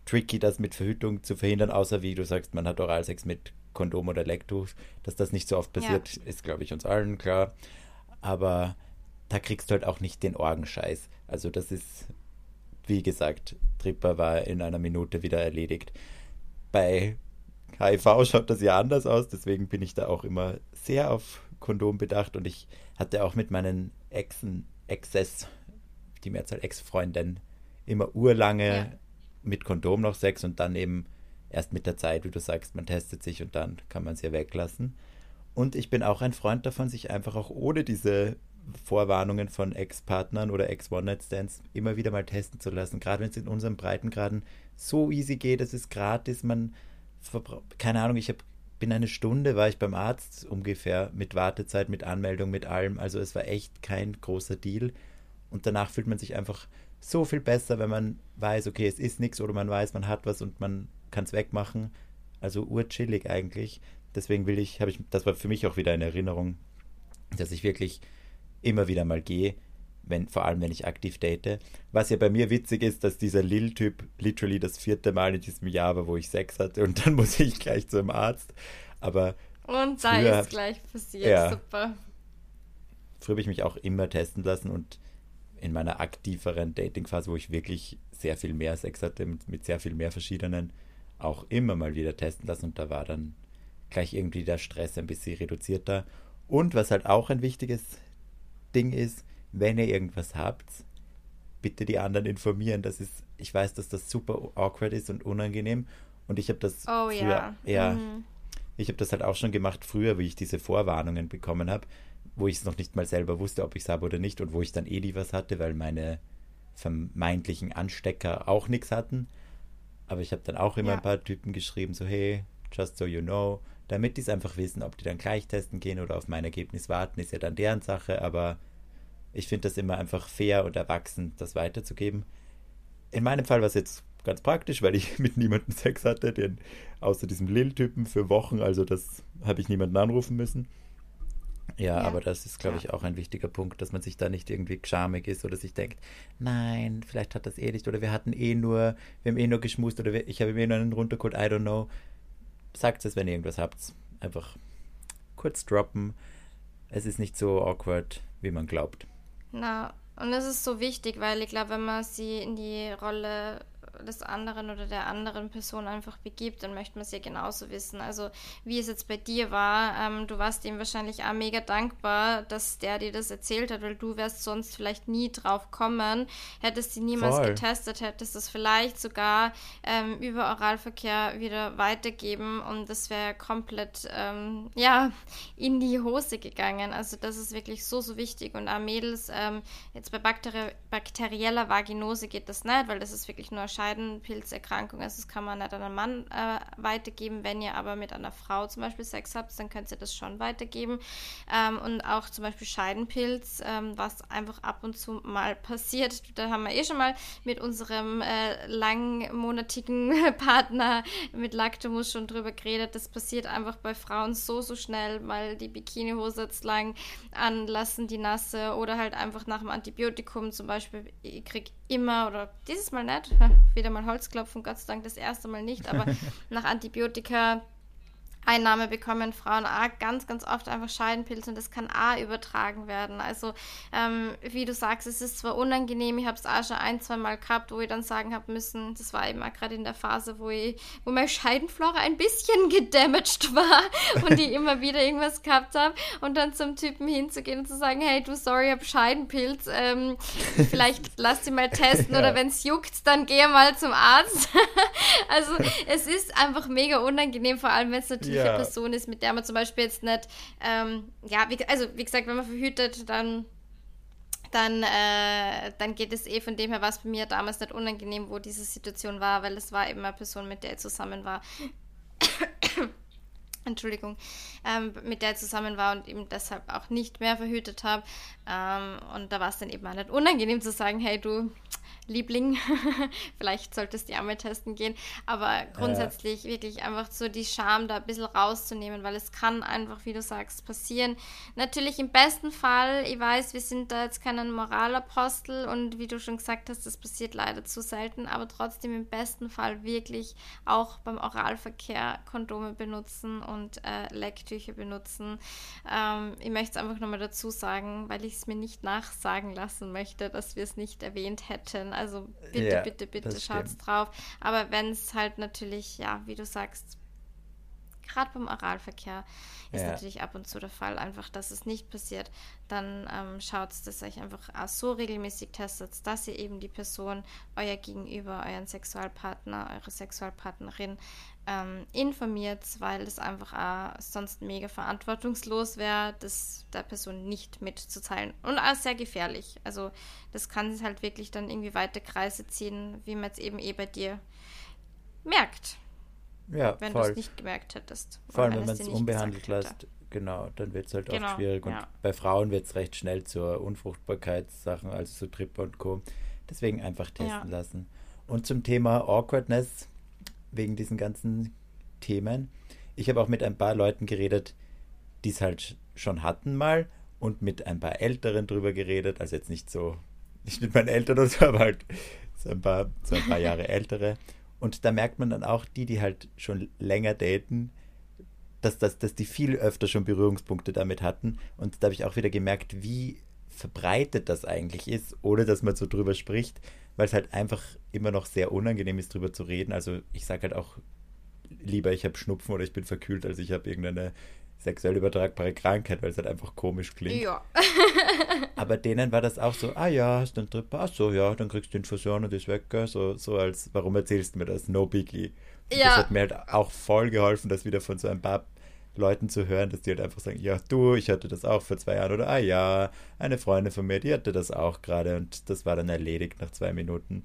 [SPEAKER 2] tricky, das mit Verhütung zu verhindern, außer wie du sagst, man hat Oralsex mit Kondom oder Lecktuch. Dass das nicht so oft passiert, ja. ist, glaube ich, uns allen klar. Aber da kriegst du halt auch nicht den Orgenscheiß. Also das ist, wie gesagt, Tripper war in einer Minute wieder erledigt. Bei HIV schaut das ja anders aus, deswegen bin ich da auch immer sehr auf Kondom bedacht und ich hatte auch mit meinen Exen, Exes, die Mehrzahl Ex-Freundinnen, immer urlange ja. Mit Kondom noch Sex und dann eben erst mit der Zeit, wie du sagst, man testet sich und dann kann man es ja weglassen. Und ich bin auch ein Freund davon, sich einfach auch ohne diese Vorwarnungen von Ex-Partnern oder Ex-One-Night-Stands immer wieder mal testen zu lassen. Gerade wenn es in unseren Breitengraden so easy geht, es ist gratis, man keine Ahnung, ich hab, bin eine Stunde, war ich beim Arzt ungefähr mit Wartezeit, mit Anmeldung, mit allem. Also es war echt kein großer Deal. Und danach fühlt man sich einfach so viel besser, wenn man weiß, okay, es ist nichts oder man weiß, man hat was und man kann es wegmachen. Also urchillig eigentlich. Deswegen will ich, habe ich, das war für mich auch wieder eine Erinnerung, dass ich wirklich immer wieder mal gehe, wenn, vor allem wenn ich aktiv date. Was ja bei mir witzig ist, dass dieser Lil-Typ literally das vierte Mal in diesem Jahr war, wo ich Sex hatte und [laughs] dann muss ich gleich zum Arzt. Aber.
[SPEAKER 1] Und da früher, ist gleich passiert, ja, super.
[SPEAKER 2] Früher habe ich mich auch immer testen lassen und in meiner aktiveren Dating-Phase, wo ich wirklich sehr viel mehr Sex hatte, mit, mit sehr viel mehr verschiedenen, auch immer mal wieder testen lassen und da war dann gleich irgendwie der Stress ein bisschen reduzierter. Und was halt auch ein wichtiges Ding ist, wenn ihr irgendwas habt, bitte die anderen informieren. Das ist, ich weiß, dass das super awkward ist und unangenehm. Und ich habe das
[SPEAKER 1] oh, früher, ja,
[SPEAKER 2] ja mhm. ich habe das halt auch schon gemacht früher, wie ich diese Vorwarnungen bekommen habe, wo ich es noch nicht mal selber wusste, ob ich es habe oder nicht und wo ich dann eh die was hatte, weil meine vermeintlichen Anstecker auch nichts hatten. Aber ich habe dann auch immer ja. ein paar Typen geschrieben, so hey, just so you know, damit die es einfach wissen, ob die dann gleich testen gehen oder auf mein Ergebnis warten, ist ja dann deren Sache, aber ich finde das immer einfach fair und erwachsen, das weiterzugeben. In meinem Fall war es jetzt ganz praktisch, weil ich [laughs] mit niemandem Sex hatte, den, außer diesem Lil-Typen für Wochen, also das habe ich niemanden anrufen müssen. Ja, ja, aber das ist, glaube ich, auch ein wichtiger Punkt, dass man sich da nicht irgendwie schamig ist oder sich denkt, nein, vielleicht hat das eh nicht oder wir hatten eh nur, wir haben eh nur geschmust oder ich habe mir eh nur einen runtergeholt, I don't know. Sagt es, wenn ihr irgendwas habt. Einfach kurz droppen. Es ist nicht so awkward, wie man glaubt.
[SPEAKER 1] Na, und es ist so wichtig, weil ich glaube, wenn man sie in die Rolle des anderen oder der anderen Person einfach begibt, dann möchte man es ja genauso wissen. Also wie es jetzt bei dir war, ähm, du warst ihm wahrscheinlich auch mega dankbar, dass der dir das erzählt hat, weil du wärst sonst vielleicht nie drauf kommen, hättest sie niemals Voll. getestet, hättest es vielleicht sogar ähm, über Oralverkehr wieder weitergeben und das wäre komplett ähm, ja in die Hose gegangen. Also das ist wirklich so so wichtig und auch Mädels ähm, jetzt bei Bakteri bakterieller Vaginose geht das nicht, weil das ist wirklich nur Scheiße Scheidenpilzerkrankung. Also das kann man nicht an einen Mann äh, weitergeben. Wenn ihr aber mit einer Frau zum Beispiel Sex habt, dann könnt ihr das schon weitergeben. Ähm, und auch zum Beispiel Scheidenpilz, ähm, was einfach ab und zu mal passiert. Da haben wir eh schon mal mit unserem äh, langmonatigen [laughs] Partner mit Lactomus schon drüber geredet. Das passiert einfach bei Frauen so, so schnell, mal die Bikinihose jetzt lang anlassen, die nasse oder halt einfach nach dem Antibiotikum zum Beispiel. Ich kriege immer oder dieses Mal nicht, [laughs] wieder mal Holzklopfen, Gott sei Dank das erste Mal nicht, aber [laughs] nach Antibiotika Einnahme bekommen Frauen A ganz, ganz oft einfach Scheidenpilze und das kann A übertragen werden. Also, ähm, wie du sagst, es ist zwar unangenehm, ich habe es auch schon ein, zwei Mal gehabt, wo ich dann sagen habe müssen, das war eben auch gerade in der Phase, wo ich, wo meine Scheidenflora ein bisschen [laughs] gedamaged war und ich immer wieder irgendwas gehabt habe und dann zum Typen hinzugehen und zu sagen, hey, du, sorry, ich habe Scheidenpilz, ähm, [laughs] vielleicht lass sie mal testen ja. oder wenn es juckt, dann gehe mal zum Arzt. [laughs] also, es ist einfach mega unangenehm, vor allem wenn es natürlich ja. Person ist, mit der man zum Beispiel jetzt nicht, ähm, ja, wie, also wie gesagt, wenn man verhütet, dann dann, äh, dann geht es eh von dem her, was bei mir damals nicht unangenehm, wo diese Situation war, weil es war eben eine Person, mit der ich zusammen war. [coughs] Entschuldigung, ähm, mit der ich zusammen war und eben deshalb auch nicht mehr verhütet habe. Ähm, und da war es dann eben auch nicht unangenehm zu sagen, hey du, Liebling, [laughs] vielleicht solltest du ja mal testen gehen. Aber grundsätzlich ja. wirklich einfach so die Scham da ein bisschen rauszunehmen, weil es kann einfach, wie du sagst, passieren. Natürlich im besten Fall, ich weiß, wir sind da jetzt kein Moralapostel und wie du schon gesagt hast, das passiert leider zu selten, aber trotzdem im besten Fall wirklich auch beim Oralverkehr Kondome benutzen und äh, Lecktücher benutzen. Ähm, ich möchte es einfach nochmal dazu sagen, weil ich es mir nicht nachsagen lassen möchte, dass wir es nicht erwähnt hätten. Also bitte, ja, bitte, bitte schaut's drauf. Aber wenn es halt natürlich, ja, wie du sagst, gerade beim Oralverkehr ist ja. natürlich ab und zu der Fall, einfach, dass es nicht passiert. Dann ähm, schaut, dass ihr euch einfach auch so regelmäßig testet, dass ihr eben die Person, euer Gegenüber, euren Sexualpartner, eure Sexualpartnerin ähm, informiert, weil es einfach auch sonst mega verantwortungslos wäre, das der Person nicht mitzuteilen. Und auch sehr gefährlich. Also das kann es halt wirklich dann irgendwie weite Kreise ziehen, wie man jetzt eben eh bei dir merkt.
[SPEAKER 2] Ja,
[SPEAKER 1] wenn du es nicht gemerkt hättest.
[SPEAKER 2] Vor allem, wenn man es unbehandelt lässt, genau, dann wird es halt genau, auch schwierig. Und ja. bei Frauen wird es recht schnell zur Unfruchtbarkeitssachen, also zu Tripper und Co. Deswegen einfach testen ja. lassen. Und zum Thema Awkwardness, wegen diesen ganzen Themen. Ich habe auch mit ein paar Leuten geredet, die es halt schon hatten mal und mit ein paar Älteren drüber geredet. Also jetzt nicht so, nicht mit meinen Eltern oder so, aber halt so ein paar, so ein paar [laughs] Jahre ältere. Und da merkt man dann auch, die, die halt schon länger daten, dass, dass, dass die viel öfter schon Berührungspunkte damit hatten. Und da habe ich auch wieder gemerkt, wie verbreitet das eigentlich ist, ohne dass man so drüber spricht weil es halt einfach immer noch sehr unangenehm ist, drüber zu reden. Also ich sage halt auch lieber, ich habe Schnupfen oder ich bin verkühlt, als ich habe irgendeine sexuell übertragbare Krankheit, weil es halt einfach komisch klingt. Ja. [laughs] [laughs] Aber denen war das auch so, ah ja, hast du einen Trip, ach so, ja, dann kriegst du Infusion und ist weg, so, so als, warum erzählst du mir das? No biggie. Und ja. Das hat mir halt auch voll geholfen, das wieder von so ein paar Leuten zu hören, dass die halt einfach sagen, ja, du, ich hatte das auch vor zwei Jahren oder ah ja, eine Freundin von mir, die hatte das auch gerade und das war dann erledigt nach zwei Minuten.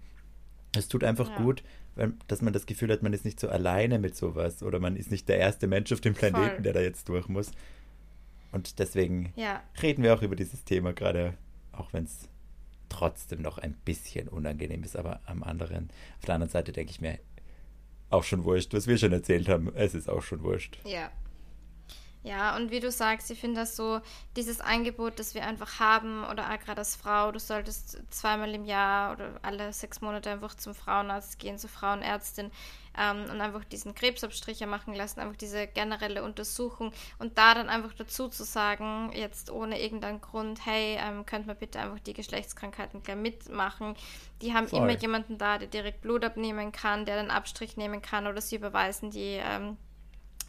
[SPEAKER 2] Es tut einfach ja. gut, weil, dass man das Gefühl hat, man ist nicht so alleine mit sowas oder man ist nicht der erste Mensch auf dem Planeten, Voll. der da jetzt durch muss. Und deswegen ja. reden wir auch über dieses Thema gerade, auch wenn es trotzdem noch ein bisschen unangenehm ist, aber am anderen, auf der anderen Seite denke ich mir, auch schon wurscht, was wir schon erzählt haben, es ist auch schon wurscht.
[SPEAKER 1] Ja, ja, und wie du sagst, ich finde das so, dieses Angebot, das wir einfach haben, oder auch gerade als Frau, du solltest zweimal im Jahr oder alle sechs Monate einfach zum Frauenarzt gehen, zur Frauenärztin ähm, und einfach diesen Krebsabstricher machen lassen, einfach diese generelle Untersuchung und da dann einfach dazu zu sagen, jetzt ohne irgendeinen Grund, hey, ähm, könnt man bitte einfach die Geschlechtskrankheiten gleich mitmachen. Die haben Voll. immer jemanden da, der direkt Blut abnehmen kann, der den Abstrich nehmen kann oder sie überweisen die ähm,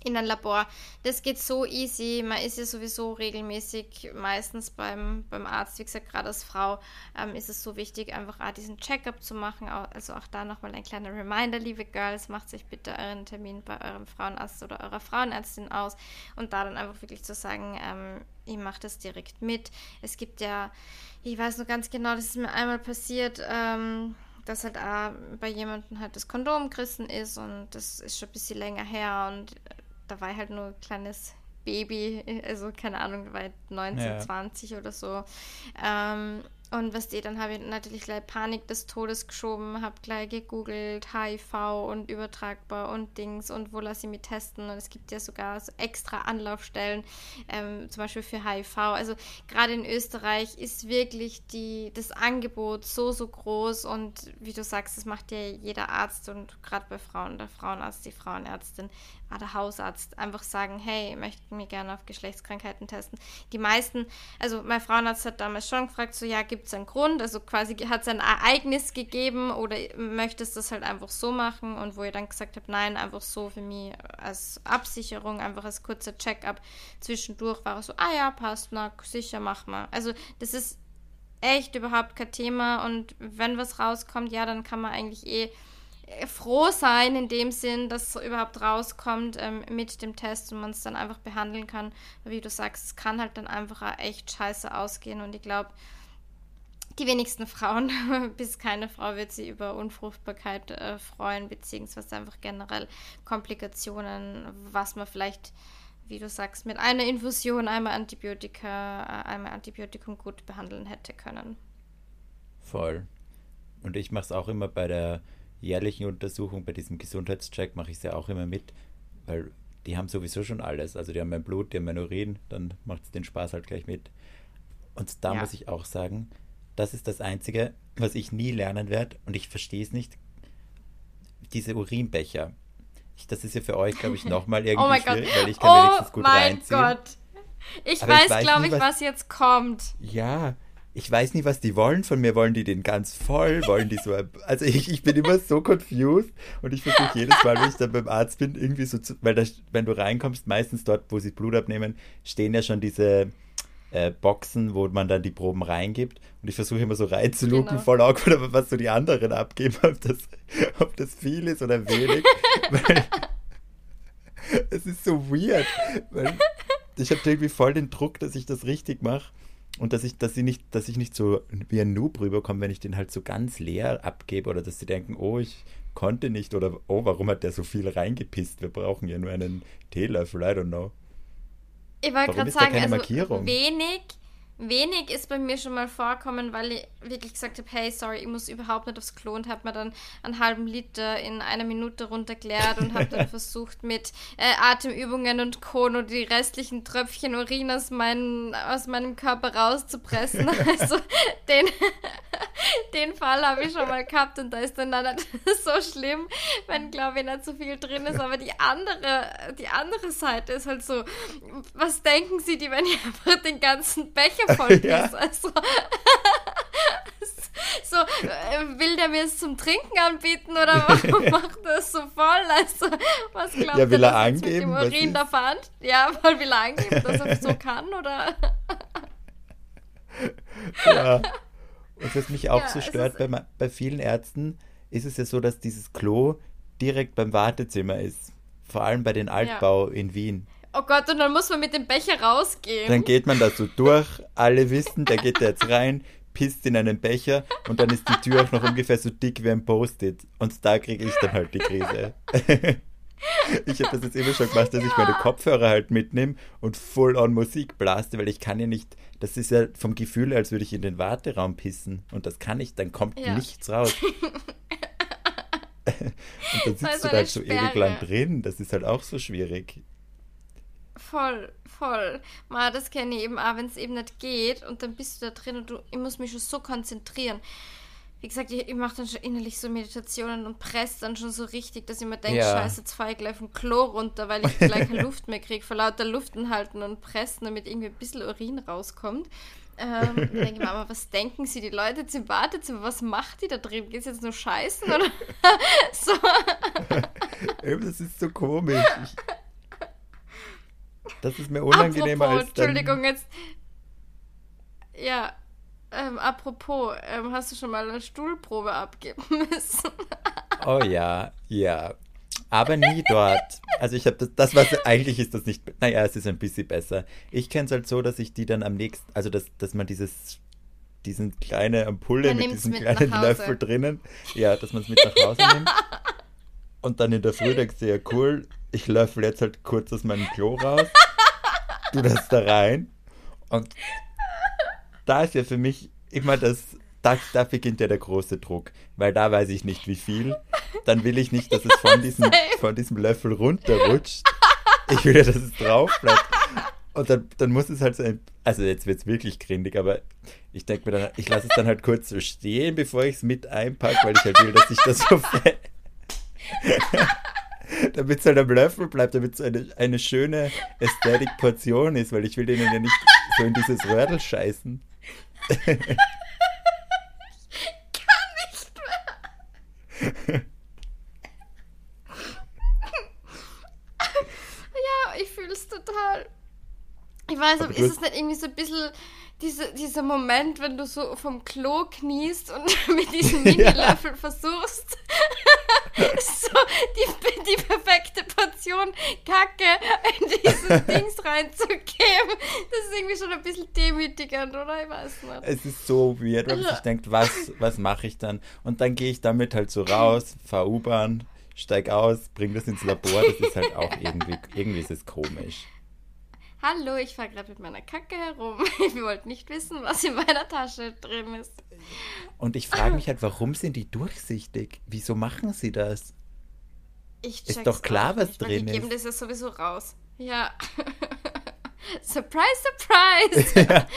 [SPEAKER 1] in ein Labor. Das geht so easy. Man ist ja sowieso regelmäßig meistens beim, beim Arzt. Wie gesagt, gerade als Frau ähm, ist es so wichtig, einfach auch diesen Checkup zu machen. Also auch da nochmal ein kleiner Reminder, liebe Girls, macht sich bitte euren Termin bei eurem Frauenarzt oder eurer Frauenärztin aus und da dann einfach wirklich zu sagen, ähm, ich mache das direkt mit. Es gibt ja, ich weiß noch ganz genau, das ist mir einmal passiert, ähm, dass halt auch bei jemandem halt das Kondom gerissen ist und das ist schon ein bisschen länger her und da war ich halt nur ein kleines Baby, also keine Ahnung, da war ich 19, ja. 20 oder so. Ähm, und was die, dann habe ich natürlich gleich Panik des Todes geschoben, habe gleich gegoogelt, HIV und übertragbar und Dings und wo lasse ich mich testen. Und es gibt ja sogar so extra Anlaufstellen, ähm, zum Beispiel für HIV. Also gerade in Österreich ist wirklich die, das Angebot so, so groß und wie du sagst, das macht ja jeder Arzt und gerade bei Frauen, der Frauenarzt, die Frauenärztin, der Hausarzt einfach sagen, hey, ich möchte mich gerne auf Geschlechtskrankheiten testen. Die meisten, also mein Frauenarzt hat damals schon gefragt, so ja, gibt es einen Grund? Also quasi hat es ein Ereignis gegeben oder möchtest du das halt einfach so machen? Und wo ihr dann gesagt habt, nein, einfach so für mich als Absicherung, einfach als kurzer Check-up zwischendurch war er so, ah ja, passt, na sicher, mach mal. Also das ist echt überhaupt kein Thema und wenn was rauskommt, ja, dann kann man eigentlich eh froh sein in dem Sinn, dass es überhaupt rauskommt ähm, mit dem Test und man es dann einfach behandeln kann. Wie du sagst, es kann halt dann einfach echt scheiße ausgehen und ich glaube, die wenigsten Frauen, [laughs] bis keine Frau wird sich über Unfruchtbarkeit äh, freuen, beziehungsweise einfach generell Komplikationen, was man vielleicht wie du sagst, mit einer Infusion einmal Antibiotika, äh, einmal Antibiotikum gut behandeln hätte können.
[SPEAKER 2] Voll. Und ich mache es auch immer bei der jährlichen Untersuchung, bei diesem Gesundheitscheck mache ich es ja auch immer mit, weil die haben sowieso schon alles. Also die haben mein Blut, die haben mein Urin, dann macht es den Spaß halt gleich mit. Und da ja. muss ich auch sagen, das ist das Einzige, was ich nie lernen werde und ich verstehe es nicht. Diese Urinbecher. Ich, das ist ja für euch, glaube ich, nochmal [laughs] irgendwie oh schwierig, Gott. weil ich
[SPEAKER 1] Ich weiß, was,
[SPEAKER 2] nicht, was die wollen. Von mir wollen die den ganz voll, wollen die so. Also ich, ich bin immer so confused und ich versuche jedes Mal, wenn ich dann beim Arzt bin, irgendwie so zu. Weil das, wenn du reinkommst, meistens dort, wo sie Blut abnehmen, stehen ja schon diese äh, Boxen, wo man dann die Proben reingibt. Und ich versuche immer so reinzuluken, genau. voll awkward, aber was so die anderen abgeben, ob das, ob das viel ist oder wenig. weil [laughs] es ist so weird. Weil ich habe irgendwie voll den Druck, dass ich das richtig mache. Und dass ich, dass sie nicht, dass ich nicht so wie ein Noob rüberkomme, wenn ich den halt so ganz leer abgebe oder dass sie denken, oh, ich konnte nicht oder oh, warum hat der so viel reingepisst? Wir brauchen ja nur einen Teelöffel, I don't know.
[SPEAKER 1] Ich wollte gerade sagen, also wenig Wenig ist bei mir schon mal vorkommen, weil ich wirklich gesagt habe, hey, sorry, ich muss überhaupt nicht aufs Klo und habe mir dann einen halben Liter in einer Minute runtergeleert und habe dann [laughs] versucht mit äh, Atemübungen und Kono die restlichen Tröpfchen Urin aus, mein, aus meinem Körper rauszupressen. [laughs] Also den, [laughs] den Fall habe ich schon mal gehabt und da ist dann, dann nicht so schlimm, wenn, glaube ich, nicht so viel drin ist. Aber die andere, die andere Seite ist halt so, was denken Sie, die, wenn ich einfach den ganzen Becher voll [laughs] ja. Also, [laughs] so, äh, will der mir es zum Trinken anbieten oder [laughs] warum macht er es so voll? Also, was glaubt
[SPEAKER 2] ja, will er, er angeben,
[SPEAKER 1] mit dem Urin da fand? Ja, weil will er angeben, dass er so kann, oder?
[SPEAKER 2] ja. Und was mich auch ja, so stört bei, bei vielen Ärzten, ist es ja so, dass dieses Klo direkt beim Wartezimmer ist. Vor allem bei den Altbau ja. in Wien.
[SPEAKER 1] Oh Gott, und dann muss man mit dem Becher rausgehen.
[SPEAKER 2] Dann geht man da so durch, alle wissen, der geht da jetzt rein, pisst in einen Becher und dann ist die Tür auch noch ungefähr so dick wie ein Post-it. Und da kriege ich dann halt die Krise. [laughs] ich habe das jetzt immer schon gemacht, dass ja. ich meine Kopfhörer halt mitnehme und voll on Musik blaste, weil ich kann ja nicht, das ist ja vom Gefühl, als würde ich in den Warteraum pissen und das kann ich, dann kommt ja. nichts raus. [laughs] [laughs] und dann sitzt du da halt so ewig lang drin, das ist halt auch so schwierig.
[SPEAKER 1] Voll, voll. Ma, das kenne ich eben auch, wenn es eben nicht geht und dann bist du da drin und du, ich muss mich schon so konzentrieren. Wie gesagt, ich, ich mache dann schon innerlich so Meditationen und presse dann schon so richtig, dass ich mir denke, ja. scheiße, jetzt fahre ich gleich vom Klo runter, weil ich gleich keine [laughs] Luft mehr kriege, vor lauter Luften halten und pressen, damit irgendwie ein bisschen Urin rauskommt. Ähm, dann denke ich mir, aber was denken sie, die Leute jetzt im Wartezimmer, was macht die da drin? Geht es jetzt nur scheißen oder [laughs] so? [laughs]
[SPEAKER 2] das ist so komisch. Ich, das ist mir unangenehmer apropos, als dann...
[SPEAKER 1] Entschuldigung, jetzt... Ja, ähm, apropos, ähm, hast du schon mal eine Stuhlprobe abgeben [laughs] müssen?
[SPEAKER 2] oh ja, ja. Aber nie dort. Also ich habe das, das was eigentlich ist das nicht, naja, es ist ein bisschen besser. Ich kenne es halt so, dass ich die dann am nächsten, also dass, dass man dieses, diesen kleine Ampulle mit diesem mit kleinen Löffel drinnen, ja, dass man es mit nach Hause nimmt. [laughs] Und dann in der Früh denkst du, ja cool, ich löffel jetzt halt kurz aus meinem Klo raus du das da rein. Und da ist ja für mich immer das, da, da beginnt ja der große Druck, weil da weiß ich nicht wie viel. Dann will ich nicht, dass es von diesem, von diesem Löffel runterrutscht. Ich will ja, dass es drauf bleibt. Und dann, dann muss es halt so ein, also jetzt wird es wirklich grindig, aber ich denke mir dann, ich lasse es dann halt kurz so stehen, bevor ich es mit einpacke, weil ich halt will, dass ich das so fett [laughs] damit es halt am Löffel bleibt, damit es eine, eine schöne Ästhetik-Portion ist, weil ich will denen ja nicht so in dieses Rördel scheißen.
[SPEAKER 1] Ich kann nicht mehr. [laughs] ja, ich fühle es total. Ich weiß, aber ist es nicht irgendwie so ein bisschen diese, dieser Moment, wenn du so vom Klo kniest und [laughs] mit diesem Mini-Löffel ja. versuchst, [laughs] so die, die perfekte Portion Kacke in dieses [laughs] Dings reinzugeben. Das ist irgendwie schon ein bisschen demütigend, oder? Ich weiß nicht.
[SPEAKER 2] Es ist so weird, wenn man sich denkt, was, was mache ich dann? Und dann gehe ich damit halt so raus, fahre U-Bahn, steig aus, bring das ins Labor. Das ist halt auch irgendwie, irgendwie ist es komisch.
[SPEAKER 1] Hallo, ich fahre gerade mit meiner Kacke herum. [laughs] Ich wollte nicht wissen, was in meiner Tasche drin ist.
[SPEAKER 2] Und ich frage mich [laughs] halt, warum sind die durchsichtig? Wieso machen sie das?
[SPEAKER 1] Ich
[SPEAKER 2] ist doch klar, was
[SPEAKER 1] nicht,
[SPEAKER 2] drin
[SPEAKER 1] die
[SPEAKER 2] ist.
[SPEAKER 1] geben das ja sowieso raus. Ja. [laughs] surprise, surprise! Ja.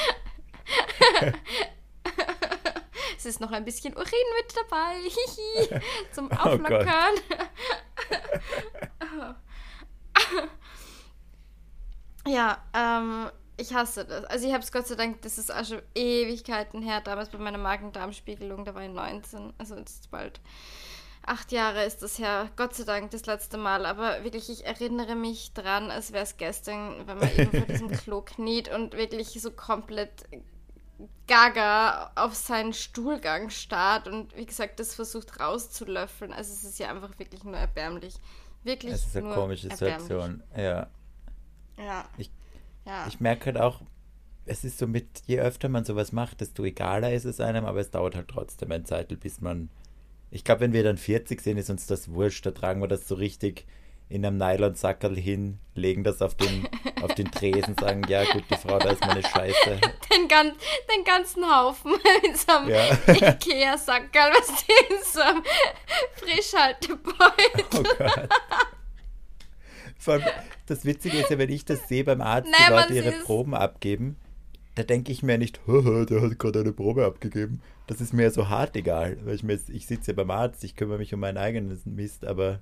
[SPEAKER 1] es ist noch ein bisschen Urin mit dabei. Zum
[SPEAKER 2] Oh
[SPEAKER 1] Auflockern. Ja, ähm, ich hasse das. Also ich habe es Gott sei Dank, das ist auch schon Ewigkeiten her, damals bei meiner Magen-Darm-Spiegelung, da war ich 19, also jetzt bald acht Jahre ist das her, Gott sei Dank das letzte Mal, aber wirklich, ich erinnere mich dran, als wäre es gestern, wenn man eben vor diesem [laughs] Klo kniet und wirklich so komplett gaga auf seinen Stuhlgang starrt und wie gesagt, das versucht rauszulöffeln. Also es ist ja einfach wirklich nur erbärmlich. Wirklich
[SPEAKER 2] Es ist eine
[SPEAKER 1] nur
[SPEAKER 2] komische
[SPEAKER 1] erbärmlich.
[SPEAKER 2] Situation. Ja.
[SPEAKER 1] Ja.
[SPEAKER 2] Ich-
[SPEAKER 1] ja.
[SPEAKER 2] Ich merke halt auch, es ist so mit, je öfter man sowas macht, desto egaler ist es einem, aber es dauert halt trotzdem ein Zeitl, bis man. Ich glaube, wenn wir dann 40 sind, ist uns das wurscht. Da tragen wir das so richtig in einem Nylonsackerl hin, legen das auf den, [laughs] auf den Tresen, sagen, ja gut, die Frau, da ist meine Scheiße. [laughs]
[SPEAKER 1] den, gan den ganzen Haufen [laughs] in so einem
[SPEAKER 2] Ja.
[SPEAKER 1] Ikea-Sackerl, was in so einem Frischhaltebeutel.
[SPEAKER 2] Oh Gott. Vor allem, das Witzige ist ja, wenn ich das sehe beim Arzt,
[SPEAKER 1] Naja,
[SPEAKER 2] die Leute
[SPEAKER 1] man
[SPEAKER 2] ihre
[SPEAKER 1] sieht's.
[SPEAKER 2] Proben abgeben, da denke ich mir nicht, "Haha, der hat gerade eine Probe abgegeben. Das ist mir so hart egal. Weil ich, mir, ich sitze ja beim Arzt, ich kümmere mich um meinen eigenen Mist, aber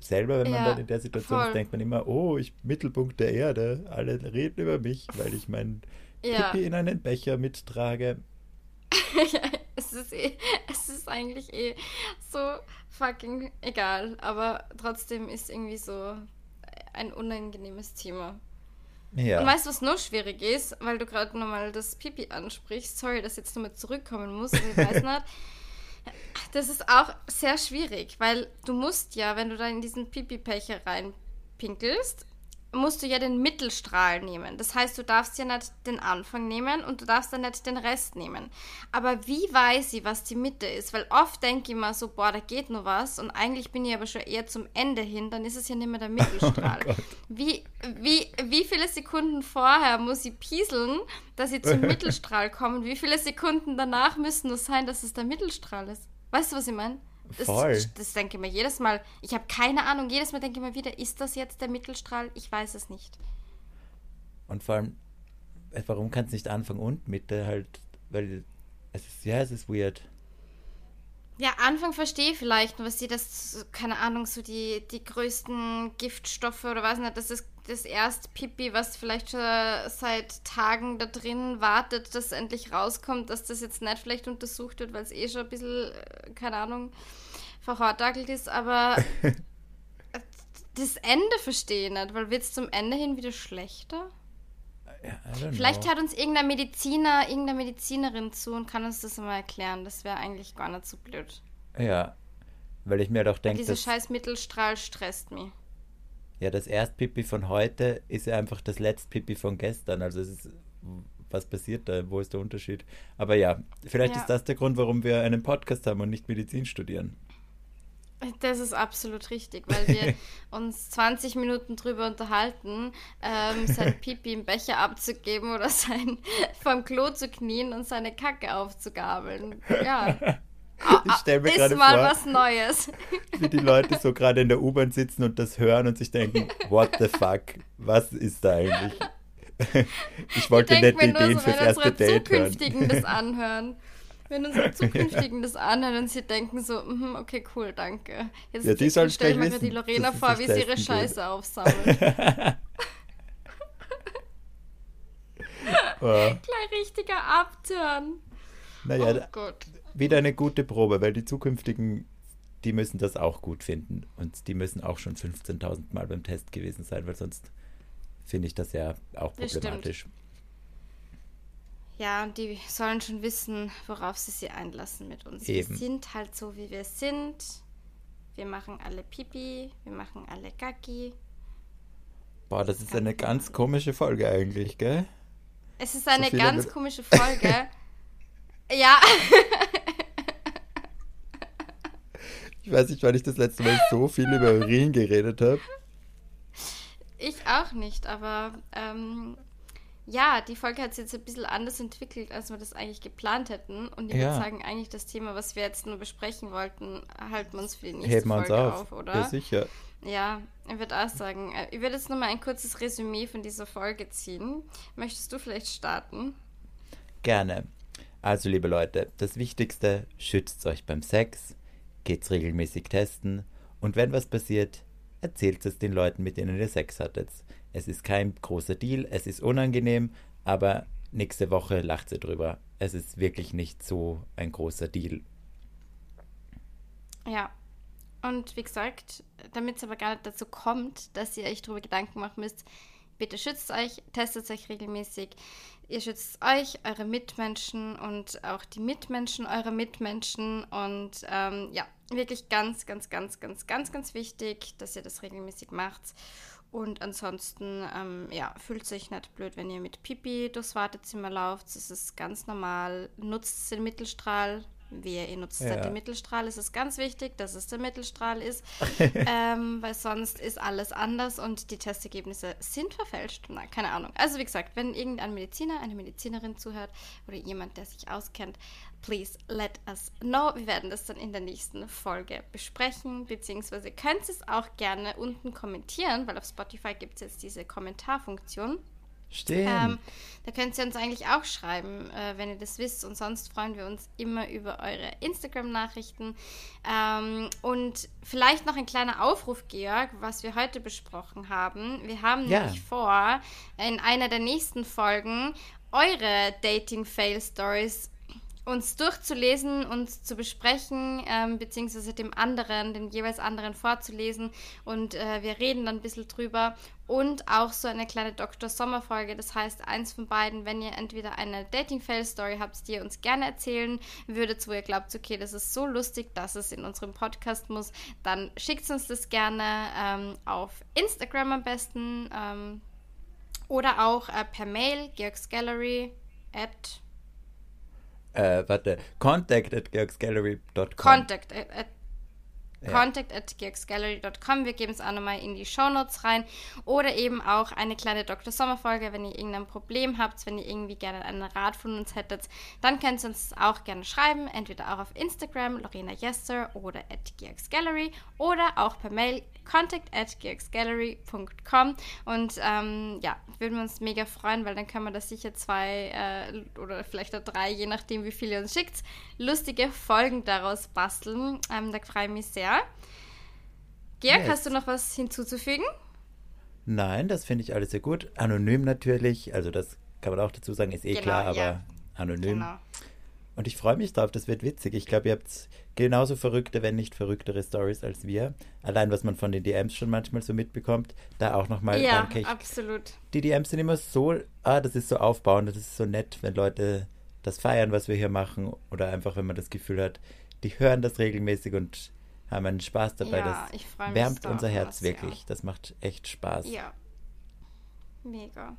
[SPEAKER 2] selber, wenn man
[SPEAKER 1] Ja,
[SPEAKER 2] dann in der Situation
[SPEAKER 1] voll.
[SPEAKER 2] ist, denkt man immer, oh, ich Mittelpunkt der Erde, alle reden über mich, weil ich mein
[SPEAKER 1] Ja.
[SPEAKER 2] Pipi in einen Becher mittrage. [laughs]
[SPEAKER 1] es, ist eh, es ist eigentlich eh so fucking egal, aber trotzdem ist irgendwie so ein unangenehmes Thema.
[SPEAKER 2] Ja.
[SPEAKER 1] Und weißt du, was noch schwierig ist, weil du gerade nochmal das Pipi ansprichst? Sorry, dass ich jetzt nochmal zurückkommen muss, ich weiß [laughs] nicht. Das ist auch sehr schwierig, weil du musst ja, wenn du da in diesen Pipi-Becher reinpinkelst, musst du ja den Mittelstrahl nehmen. Das heißt, du darfst ja nicht den Anfang nehmen und du darfst dann nicht den Rest nehmen. Aber wie weiß ich, was die Mitte ist? Weil oft denke ich mir so, boah, da geht noch was und eigentlich bin ich aber schon eher zum Ende hin, dann ist es ja nicht mehr der [laughs] Mittelstrahl.
[SPEAKER 2] Gott.
[SPEAKER 1] wie, wie, wie viele Sekunden vorher muss ich pieseln, dass ich zum [laughs] Mittelstrahl komme wie viele Sekunden danach müssen es sein, dass es der Mittelstrahl ist? Weißt du, was ich meine? Das,
[SPEAKER 2] Voll.
[SPEAKER 1] das denke ich mir jedes Mal. Ich habe keine Ahnung. Jedes Mal denke ich mir wieder, ist das jetzt der Mittelstrahl? Ich weiß es nicht.
[SPEAKER 2] Und vor allem, äh, warum kann es nicht Anfang und Mitte halt, weil es ist, ja, es ist weird.
[SPEAKER 1] Ja, Anfang verstehe ich vielleicht, was sie das, keine Ahnung, so die, die größten Giftstoffe oder was nicht, das ist das erste Pipi, was vielleicht schon seit Tagen da drin wartet, dass endlich rauskommt, dass das jetzt nicht vielleicht untersucht wird, weil es eh schon ein bisschen, äh, keine Ahnung, verhortagelt ist, aber [laughs] das Ende verstehe ich nicht, weil wird es zum Ende hin wieder schlechter? Vielleicht
[SPEAKER 2] know.
[SPEAKER 1] hört uns irgendein Mediziner, irgendeine Medizinerin zu und kann uns das mal erklären. Das wäre eigentlich gar nicht so blöd.
[SPEAKER 2] Ja, weil ich mir auch denke,
[SPEAKER 1] Dieser scheiß Mittelstrahl stresst mich.
[SPEAKER 2] ja, das Erstpipi von heute ist ja einfach das Letztpipi von gestern. Also es ist, was passiert da? Wo ist der Unterschied? Aber ja, vielleicht
[SPEAKER 1] Ja.
[SPEAKER 2] ist das der Grund, warum wir einen Podcast haben und nicht Medizin studieren.
[SPEAKER 1] Das ist absolut richtig, weil wir [laughs] uns 20 Minuten drüber unterhalten, ähm, sein [laughs] Pipi im Becher abzugeben oder sein vom Klo zu knien und seine Kacke aufzugabeln. Ja, [laughs]
[SPEAKER 2] Ich stelle mir
[SPEAKER 1] ist
[SPEAKER 2] gerade
[SPEAKER 1] mal
[SPEAKER 2] vor,
[SPEAKER 1] was Neues.
[SPEAKER 2] wie die Leute so gerade in der U-Bahn sitzen und das hören und sich denken, what the fuck, was ist da eigentlich? Ich wollte
[SPEAKER 1] Ich
[SPEAKER 2] nette Ideen
[SPEAKER 1] so,
[SPEAKER 2] fürs erste Date hören.
[SPEAKER 1] Das anhören. Wenn unsere Zukünftigen das anhören und sie denken so, mhm, okay, cool, danke. Jetzt
[SPEAKER 2] Ja, die sollen
[SPEAKER 1] stell ich mir gerade die
[SPEAKER 2] wissen,
[SPEAKER 1] Lorena vor, wie sie ihre. Scheiße aufsammelt. [laughs] [laughs]
[SPEAKER 2] Oh,
[SPEAKER 1] Gleich richtiger Abturn.
[SPEAKER 2] naja,
[SPEAKER 1] oh Gott.
[SPEAKER 2] wieder eine gute Probe, weil die zukünftigen, die müssen das auch gut finden. Und die müssen auch schon 15.000 Mal beim Test gewesen sein, weil sonst finde ich das ja auch
[SPEAKER 1] Das
[SPEAKER 2] problematisch.
[SPEAKER 1] Ja, und die sollen schon wissen, worauf sie sich einlassen mit uns.
[SPEAKER 2] Eben.
[SPEAKER 1] Wir sind halt so, wie wir sind. Wir machen alle Pipi, wir machen alle Gacki.
[SPEAKER 2] Boah, das ist eine ganz komische Folge eigentlich, gell?
[SPEAKER 1] Es ist eine
[SPEAKER 2] viele
[SPEAKER 1] ganz komische Folge. [laughs] ja,
[SPEAKER 2] Ich weiß nicht, weil ich das letzte Mal so viel über Urin geredet habe.
[SPEAKER 1] Ich auch nicht, aber ähm, ja, die Folge hat sich jetzt ein bisschen anders entwickelt, als wir das eigentlich geplant hätten. Und ich ja. würde sagen, eigentlich das Thema, was wir jetzt nur besprechen wollten, halten wir uns für die nächste Heben Folge auf. auf, oder?
[SPEAKER 2] Ja, sicher.
[SPEAKER 1] Ja, ich würde auch sagen, äh, ich würde jetzt nochmal ein kurzes Resümee von dieser Folge ziehen. Möchtest du vielleicht starten?
[SPEAKER 2] Gerne. Also, liebe Leute, das Wichtigste, schützt euch beim Sex, geht's regelmäßig testen und wenn was passiert, erzählt es den Leuten, mit denen ihr Sex hattet. Es ist kein großer Deal, es ist unangenehm, aber nächste Woche lacht sie drüber. Es ist wirklich nicht so ein großer Deal.
[SPEAKER 1] Ja. Und wie gesagt, damit es aber gar nicht dazu kommt, dass ihr euch darüber Gedanken machen müsst, bitte schützt euch, testet euch regelmäßig. Ihr schützt euch, eure Mitmenschen und auch die Mitmenschen eurer Mitmenschen. Und ähm, ja, wirklich ganz, ganz, ganz, ganz, ganz, ganz wichtig, dass ihr das regelmäßig macht. Und ansonsten, ähm, ja, fühlt sich nicht blöd, wenn ihr mit Pipi durchs Wartezimmer lauft. Das ist ganz normal. Nutzt den Mittelstrahl, Wehe, ihr nutzt ja. den Mittelstrahl. Es ist ganz wichtig, dass es der Mittelstrahl ist, [laughs] ähm, weil sonst ist alles anders und die Testergebnisse sind verfälscht. Na, keine Ahnung. Also wie gesagt, wenn irgendein Mediziner, eine Medizinerin zuhört oder jemand, der sich auskennt, please let us know. Wir werden das dann in der nächsten Folge besprechen, beziehungsweise könnt ihr es auch gerne unten kommentieren, weil auf Spotify gibt es jetzt diese Kommentarfunktion.
[SPEAKER 2] Stimmt. Ähm,
[SPEAKER 1] da könnt ihr uns eigentlich auch schreiben, äh, wenn ihr das wisst. Und sonst freuen wir uns immer über eure Instagram-Nachrichten. Ähm, und vielleicht noch ein kleiner Aufruf, Georg, was wir heute besprochen haben. Wir haben ja. nämlich vor, in einer der nächsten Folgen eure Dating-Fail-Stories uns durchzulesen und zu besprechen, ähm, beziehungsweise dem anderen, den jeweils anderen vorzulesen. Und äh, wir reden dann ein bisschen drüber. Und auch so eine kleine Dr. Sommer-Folge. Das heißt, eins von beiden, wenn ihr entweder eine Dating-Fail-Story habt, die ihr uns gerne erzählen würdet, wo ihr glaubt, okay, das ist so lustig, dass es in unserem Podcast muss, dann schickt uns das gerne ähm, auf Instagram am besten. Ähm, oder auch äh, per Mail, georgsgallery at
[SPEAKER 2] äh, warte, contact at georgsgallery.com.
[SPEAKER 1] Contact at contact at georgsgallery.com. Wir geben es auch nochmal in die Shownotes rein. Oder eben auch eine kleine Dr. Sommer-Folge, wenn ihr irgendein Problem habt, wenn ihr irgendwie gerne einen Rat von uns hättet, dann könnt ihr uns auch gerne schreiben. Entweder auch auf Instagram, Lorena Yester oder at georgsgallery oder auch per Mail contact at georgsgallery.com. Und ähm, ja, würden wir uns mega freuen, weil dann können wir da sicher zwei äh, oder vielleicht auch drei, je nachdem, wie viel ihr uns schickt, lustige Folgen daraus basteln. Ähm, da freue ich mich sehr. Georg, yes. hast du noch was hinzuzufügen?
[SPEAKER 2] Nein, das finde ich alles sehr gut. Anonym natürlich, also das kann man auch dazu sagen, ist eh genau, klar, aber ja. anonym. Genau. Und ich freue mich drauf, das wird witzig. Ich glaube, ihr habt genauso verrückte, wenn nicht verrücktere Stories als wir. Allein, was man von den DMs schon manchmal so mitbekommt, da auch nochmal.
[SPEAKER 1] Ja, danke. Ich, absolut.
[SPEAKER 2] Die DMs sind immer so, ah, das ist so aufbauend, das ist so nett, wenn Leute das feiern, was wir hier machen. Oder einfach, wenn man das Gefühl hat, die hören das regelmäßig und haben einen Spaß dabei. Ja, das wärmt unser Herz wirklich. Ja. Das macht echt Spaß.
[SPEAKER 1] Ja. Mega.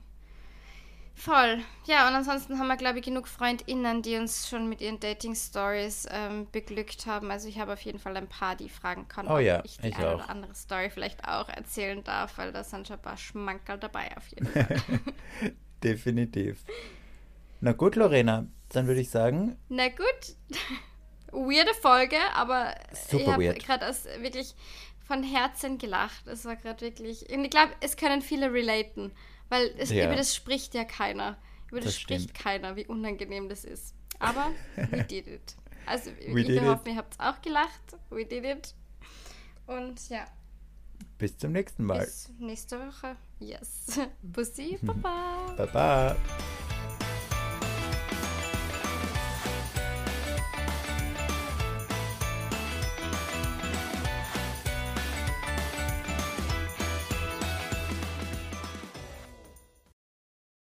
[SPEAKER 1] Voll. Ja, und ansonsten haben wir, glaube ich, genug FreundInnen, die uns schon mit ihren Dating-Stories ähm, beglückt haben. Also ich habe auf jeden Fall ein paar, die fragen können,
[SPEAKER 2] oh, ja,
[SPEAKER 1] ich die
[SPEAKER 2] ich
[SPEAKER 1] eine
[SPEAKER 2] auch.
[SPEAKER 1] oder andere Story vielleicht auch erzählen darf, weil da sind schon ein paar Schmankerl dabei auf jeden Fall. [laughs] [laughs]
[SPEAKER 2] Definitiv. Na gut, Lorena, dann würde ich sagen.
[SPEAKER 1] Na gut. Weirde Folge, aber
[SPEAKER 2] Super ich habe
[SPEAKER 1] gerade wirklich von Herzen gelacht. Es war gerade wirklich. Ich glaube, es können viele relaten. Weil es, ja. über das spricht ja keiner. Über das, das spricht keiner, wie unangenehm das ist. Aber we [laughs] did it. Also We ich hoffe, ihr habt es auch gelacht. We did it. Und ja.
[SPEAKER 2] Bis zum nächsten Mal.
[SPEAKER 1] Bis nächste Woche. Yes. [laughs] Bussi, Baba.
[SPEAKER 2] Baba.